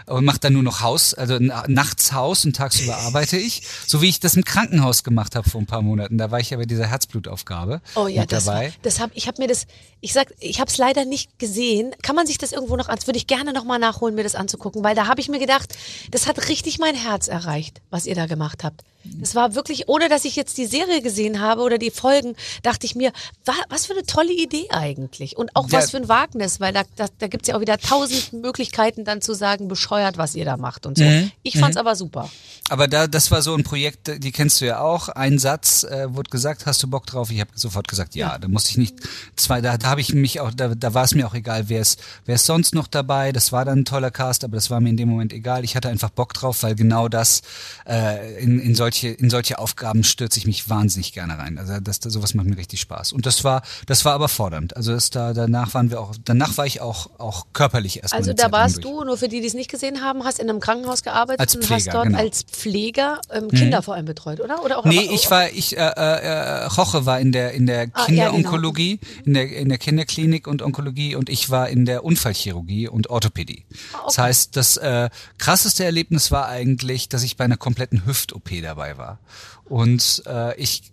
und mache dann nur noch Haus, also na- nachts Haus und tagsüber arbeite ich, so wie ich das im Krankenhaus gemacht habe vor ein paar Monaten. Da war ich ja bei dieser Herzblutaufgabe Oh ja, mit das, war, dabei. das hab, ich habe mir das, ich sag, ich habe es leider nicht gesehen. Kann man sich das irgendwo noch an? Würde ich gerne noch mal nachholen, mir das anzugucken, weil da habe ich mir gedacht, das hat richtig mein Herz erreicht, was ihr da gemacht habt. Das war wirklich, ohne dass ich jetzt die Serie gesehen habe oder die Folgen, dachte ich mir, wa, was für eine tolle Idee eigentlich und auch Ja. was für ein Wagnis, weil da, da, da gibt's ja auch wieder tausend Möglichkeiten dann zu sagen, bescheuert, was ihr da macht und so. Mhm. Ich fand's aber super. Aber da, das war so ein Projekt, die kennst du ja auch. Ein Satz äh, wurde gesagt, hast du Bock drauf? Ich habe sofort gesagt, ja. Da musste ich nicht zwei, da, da habe ich mich auch, da, da war es mir auch egal, wer ist, wer ist sonst noch dabei. Das war dann ein toller Cast, aber das war mir in dem Moment egal. Ich hatte einfach Bock drauf, weil genau das äh, in, in solche in solche Aufgaben stürze ich mich wahnsinnig gerne rein. Also das, das sowas macht mir richtig Spaß. Und das war das war aber fordernd. Also das da danach waren wir auch danach war ich auch auch körperlich erstmal. Also da warst du, nur für die, die es nicht gesehen haben, hast in einem Krankenhaus gearbeitet Als und hast Pfleger, dort genau. als Pfleger ähm, Kinder vor allem betreut, oder? Oder auch Nee, aber- ich war, ich, äh, äh, Hoche war in der in der Ah, ja, Kinderonkologie, in der in der Kinderklinik und Onkologie und ich war in der Unfallchirurgie und Orthopädie. Das heißt, das äh, krasseste Erlebnis war eigentlich, dass ich bei einer kompletten Hüft-OP dabei war und äh, ich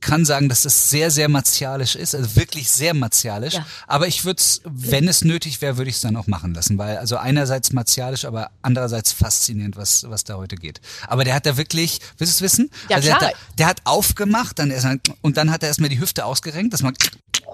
kann sagen, dass das sehr, sehr martialisch ist, also wirklich sehr martialisch. Ja. Aber ich würde es, wenn es nötig wäre, würde ich es dann auch machen lassen, weil also einerseits martialisch, aber andererseits faszinierend, was was da heute geht. Aber der hat da wirklich, willst du es wissen? Ja, also der, klar. Hat da, der hat aufgemacht, dann erst und dann hat er erstmal die Hüfte ausgerenkt, dass man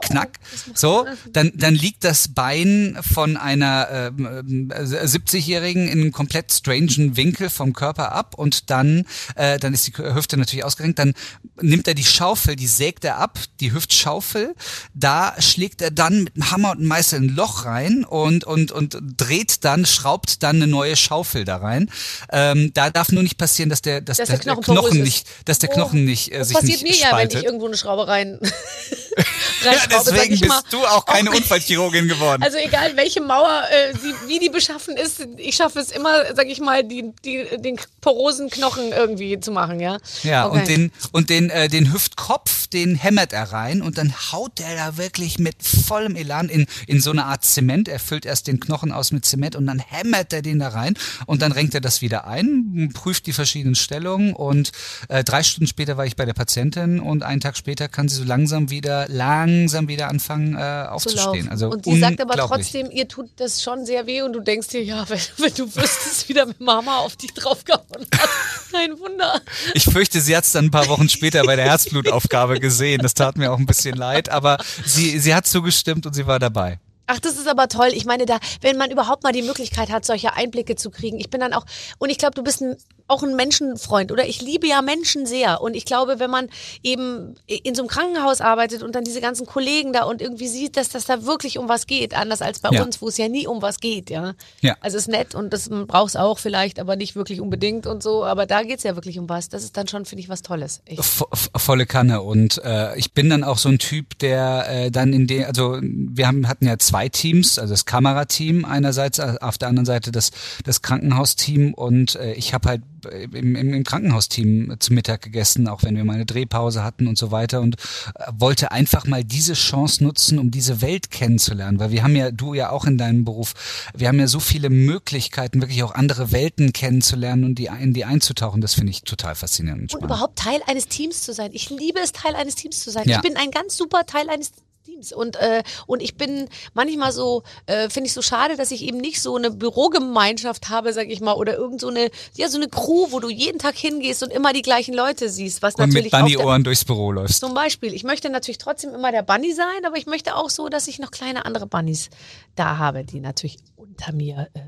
knack, so, dann dann liegt das Bein von einer ähm, äh, 70-jährigen in einem komplett strangen Winkel vom Körper ab und dann äh, dann ist die Hüfte natürlich ausgerenkt, dann nimmt er die Schaufel, die sägt er ab, die Hüftschaufel, da schlägt er dann mit einem Hammer und einem Meißel ein Loch rein und und und dreht dann, schraubt dann eine neue Schaufel da rein. Ähm, da darf nur nicht passieren, dass der dass, Dass der, der Knochen Knochen nicht, dass der Oh, Knochen nicht äh, Das sich passiert nicht mir ja, wenn spaltet. ich irgendwo eine Schraube rein, reinschraube, sag deswegen ich mal. bist du auch keine Unfallchirurgin geworden. Also egal, welche Mauer, äh, sie, wie die beschaffen ist, ich schaffe es immer, sag ich mal, die, die, den porosen Knochen irgendwie zu machen, ja. Ja, Okay. und den und den äh, den Hüftkopf, den hämmert er rein und dann haut er da wirklich mit vollem Elan in in so eine Art Zement. Er füllt erst den Knochen aus mit Zement und dann hämmert er den da rein und dann renkt er das wieder ein, prüft die verschiedenen Stellungen und äh, drei Stunden später war ich bei der Patientin und einen Tag später kann sie so langsam wieder langsam wieder anfangen äh, zu aufzustehen. Also und die sagt aber trotzdem, ihr tut das schon sehr weh und du denkst dir, ja, wenn, wenn du wüsstest, wieder mit Mama auf dich draufgehauen hat. Kein Wunder. Ich fürchte, sie hat es dann ein paar Wochen später bei der Herzblutaufgabe gesehen. Das tat mir auch ein bisschen leid, aber sie, sie hat zugestimmt und sie war dabei. Ach, das ist aber toll. Ich meine, da, wenn man überhaupt mal die Möglichkeit hat, solche Einblicke zu kriegen. Ich bin dann auch, und ich glaube, du bist ein, auch ein Menschenfreund, oder? Ich liebe ja Menschen sehr. Und ich glaube, wenn man eben in so einem Krankenhaus arbeitet und dann diese ganzen Kollegen da und irgendwie sieht, dass das da wirklich um was geht, anders als bei Ja. uns, wo es ja nie um was geht, ja. Ja. Also ist nett und das brauchst auch vielleicht, aber nicht wirklich unbedingt und so. Aber da geht's ja wirklich um was. Das ist dann schon, finde ich, was Tolles. Ich, Vo- vo- volle Kanne und äh, ich bin dann auch so ein Typ, der äh, dann in den, also wir haben hatten ja zwei Teams, also das Kamerateam einerseits, äh, auf der anderen Seite das das Krankenhausteam und äh, ich habe halt äh, im, im, im Krankenhausteam zu Mittag gegessen, auch wenn wir mal eine Drehpause hatten und so weiter und äh, wollte einfach mal diese Chance nutzen, um diese Welt kennenzulernen, weil wir haben ja du ja auch in deinem Beruf, wir haben ja so viele Möglichkeiten, wirklich auch andere Welten kennenzulernen und die in die einzutauchen. Das finde ich total faszinierend. Und Und überhaupt Teil eines Teams zu sein. Ich liebe es, Teil eines Teams zu sein. Ja. Ich bin ein ganz super Teil eines Teams. Und, äh, und ich bin manchmal so, äh, finde ich so schade, dass ich eben nicht so eine Bürogemeinschaft habe, sag ich mal, oder irgend so eine, ja, so eine Crew, wo du jeden Tag hingehst und immer die gleichen Leute siehst, was und natürlich mit Bunny-Ohren durchs Büro läufst. zum Beispiel. Ich möchte natürlich trotzdem immer der Bunny sein, aber ich möchte auch so, dass ich noch kleine andere Bunnies da habe, die natürlich unter mir äh,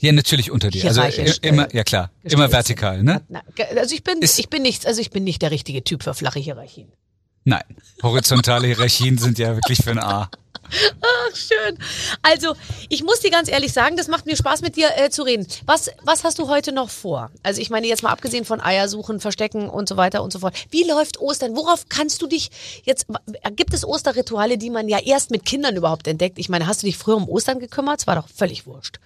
Ja, natürlich unter dir. Also äh, immer, äh, ja klar, immer vertikal, ne? Also ich bin, Ist- ich bin nichts, also ich bin nicht der richtige Typ für flache Hierarchien. Nein, horizontale Hierarchien sind ja wirklich für ein A. Ach, schön. Also, ich muss dir ganz ehrlich sagen, das macht mir Spaß, mit dir äh, zu reden. Was, was hast du heute noch vor? Also, ich meine, jetzt mal abgesehen von Eiersuchen, Verstecken und so weiter und so fort. Wie läuft Ostern? Worauf kannst du dich jetzt, gibt es Osterrituale, die man ja erst mit Kindern überhaupt entdeckt? Ich meine, hast du dich früher um Ostern gekümmert? Es war doch völlig wurscht.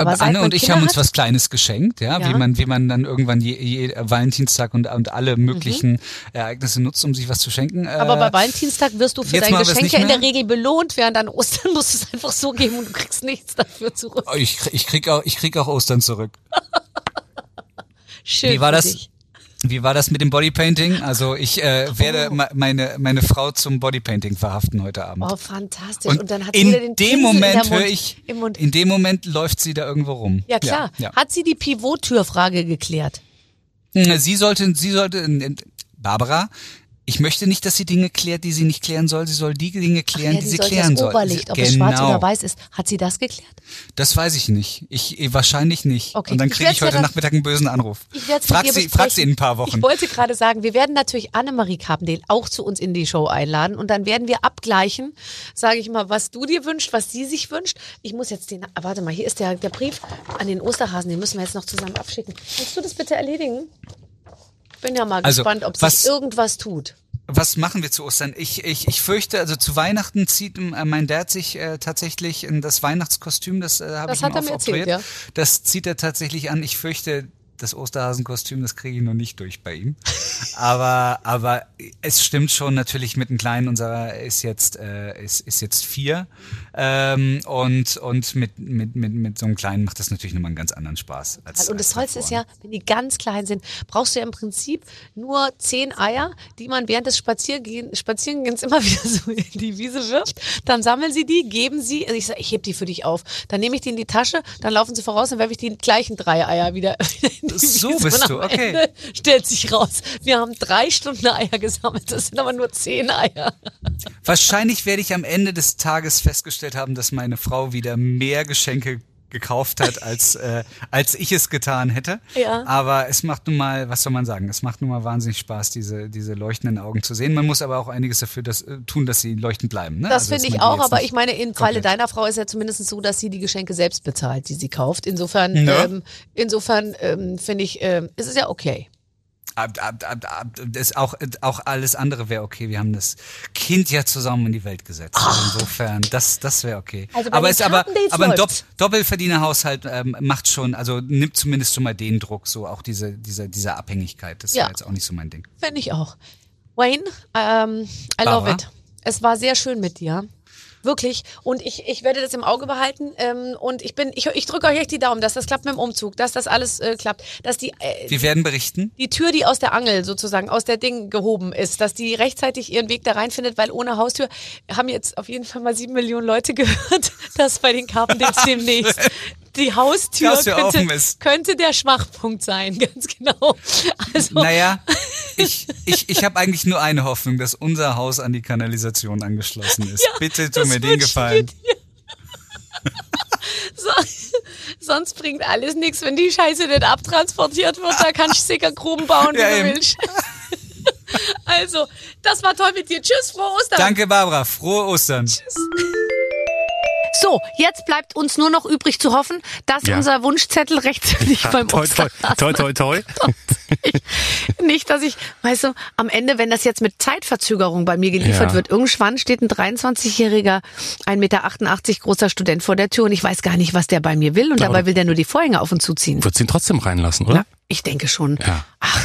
Aber Anne und ich Kinder haben uns hat- was Kleines geschenkt, ja, Ja. wie man, wie man dann irgendwann je, je Valentinstag und, und alle möglichen Mhm. Ereignisse nutzt, um sich was zu schenken. Aber Äh, bei Valentinstag wirst du für dein Geschenk ja in der. Regel belohnt, während an Ostern musst du es einfach so geben und du kriegst nichts dafür zurück. oh, ich, krieg- ich krieg auch, ich krieg auch Ostern zurück. Schön Wie war das? dich. Wie war das mit dem Bodypainting? Also ich äh, Oh. werde me- meine meine Frau zum Bodypainting verhaften heute Abend. Oh, fantastisch. Und, und dann hat sie wieder in den dem Moment in der höre Mund, ich, im Mund. in dem Moment läuft sie da irgendwo rum. Ja, klar. Ja, Hat sie die Pivottürfrage geklärt? ja. Sie sollte, sie sollte, Barbara, ich möchte nicht, dass sie Dinge klärt, die sie nicht klären soll. Sie soll die Dinge klären, ja, die sie sollte klären soll. Oberlicht, ob genau. es schwarz oder weiß ist. Hat sie das geklärt? Das weiß ich nicht. Ich eh, wahrscheinlich nicht. Okay, Und dann ich kriege ich ja heute dann- Nachmittag einen bösen Anruf. Ich werde frag sie, frag sie in ein paar Wochen. Ich wollte gerade sagen, wir werden natürlich Annemarie Carpendale auch zu uns in die Show einladen und dann werden wir abgleichen, sage ich mal, was du dir wünschst, was sie sich wünscht. Ich muss jetzt den, ah, warte mal, hier ist der, der Brief an den Osterhasen, den müssen wir jetzt noch zusammen abschicken. Kannst du das bitte erledigen? Bin ja mal Also, gespannt, ob sich was- irgendwas tut. Was machen wir zu Ostern? Ich, ich, ich fürchte, also zu Weihnachten zieht äh, mein Dad sich äh, tatsächlich in das Weihnachtskostüm, das äh, habe ich ihm hat er mir aufoktroyiert. erzählt, ja. Das zieht er tatsächlich an. Ich fürchte, das Osterhasenkostüm, das kriege ich noch nicht durch bei ihm. aber, aber es stimmt schon natürlich mit dem Kleinen, unserer ist jetzt, äh, ist, ist jetzt vier. Ähm, und und mit, mit, mit, mit so einem Kleinen macht das natürlich nochmal einen ganz anderen Spaß. Als, Und das Tollste ist ja, wenn die ganz klein sind, brauchst du ja im Prinzip nur zehn Eier, die man während des Spaziergehen, Spazierengehens immer wieder so in die Wiese wirft. Dann sammeln sie die, geben sie, also ich sage, ich heb die für dich auf. Dann nehme ich die in die Tasche, dann laufen sie voraus, dann werfe ich die gleichen drei Eier wieder, wieder in So bist du, okay. Ende stellt sich raus, wir haben drei Stunden Eier gesammelt, das sind aber nur zehn Eier. Wahrscheinlich werde ich am Ende des Tages festgestellt haben, dass meine Frau wieder mehr Geschenke gekauft hat, als, äh, als ich es getan hätte. Ja. Aber es macht nun mal, was soll man sagen, es macht nun mal wahnsinnig Spaß, diese, diese leuchtenden Augen zu sehen. Man muss aber auch einiges dafür das, äh, tun, dass sie leuchtend bleiben. Ne? Das Also, dass finde ich auch, aber ich meine, im Falle deiner Frau ist ja zumindest so, dass sie die Geschenke selbst bezahlt, die sie kauft. Insofern, Ja. ähm, insofern ähm, finde ich, ähm, ist es ja okay. Das auch, auch alles andere wäre okay. Wir haben das Kind ja zusammen in die Welt gesetzt. Insofern, das, das wäre okay. Also aber ist aber, aber ein Dopp. Doppelverdienerhaushalt ähm, macht schon, also nimmt zumindest schon mal den Druck, so auch diese, diese, diese Abhängigkeit. Das Ja. wäre jetzt auch nicht so mein Ding. Finde ich auch. Wayne, ähm, I love Barbara? it. Es war sehr schön mit dir. Wirklich. Und ich, ich werde das im Auge behalten. Ähm, und ich bin, ich, ich drücke euch echt die Daumen, dass das klappt mit dem Umzug, dass das alles äh, klappt. Dass die, äh, Wir werden berichten. die Tür, die aus der Angel sozusagen, aus der Ding gehoben ist, dass die rechtzeitig ihren Weg da reinfindet, weil ohne Haustür haben jetzt auf jeden Fall mal sieben Millionen Leute gehört, dass bei den Carpendales demnächst die Haustür könnte, könnte der Schwachpunkt sein, ganz genau. Also, Naja, ich, ich, ich habe eigentlich nur eine Hoffnung, dass unser Haus an die Kanalisation angeschlossen ist. Bitte tu mir den Gefallen. So, sonst bringt alles nichts, wenn die Scheiße nicht abtransportiert wird. Da kannst du sicher Gruben bauen, wie Ja, du eben. willst. Also, das war toll mit dir. Tschüss, frohe Ostern. Danke, Barbara. Frohe Ostern. So, jetzt bleibt uns nur noch übrig zu hoffen, dass Ja. unser Wunschzettel rechtzeitig beim toi, toi, toi, toi, toi. Nicht, dass ich, weißt du, am Ende, wenn das jetzt mit Zeitverzögerung bei mir geliefert Ja. wird, irgendwann steht ein 23-jähriger, 1,88 Meter großer Student vor der Tür und ich weiß gar nicht, was der bei mir will und dabei will der nur die Vorhänge auf und zuziehen. Würdest du ihn trotzdem reinlassen, oder? Ich denke schon. Ja. Ach,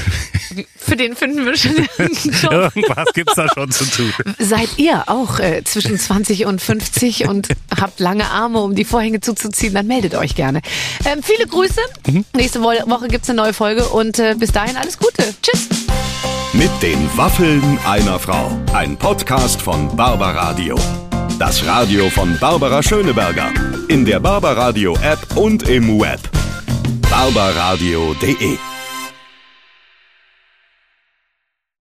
für den finden wir schon. Irgendwas gibt's da schon zu tun. Seid ihr auch äh, zwischen 20 und 50 und habt lange Arme, um die Vorhänge zuzuziehen, dann meldet euch gerne. Ähm, viele Grüße. Nächste Wo Woche gibt's eine neue Folge und äh, bis dahin alles Gute. Tschüss. Mit den Waffeln einer Frau. Ein Podcast von Barbaradio. Das Radio von Barbara Schöneberger. In der Barbaradio App und im Web. barbaradio.de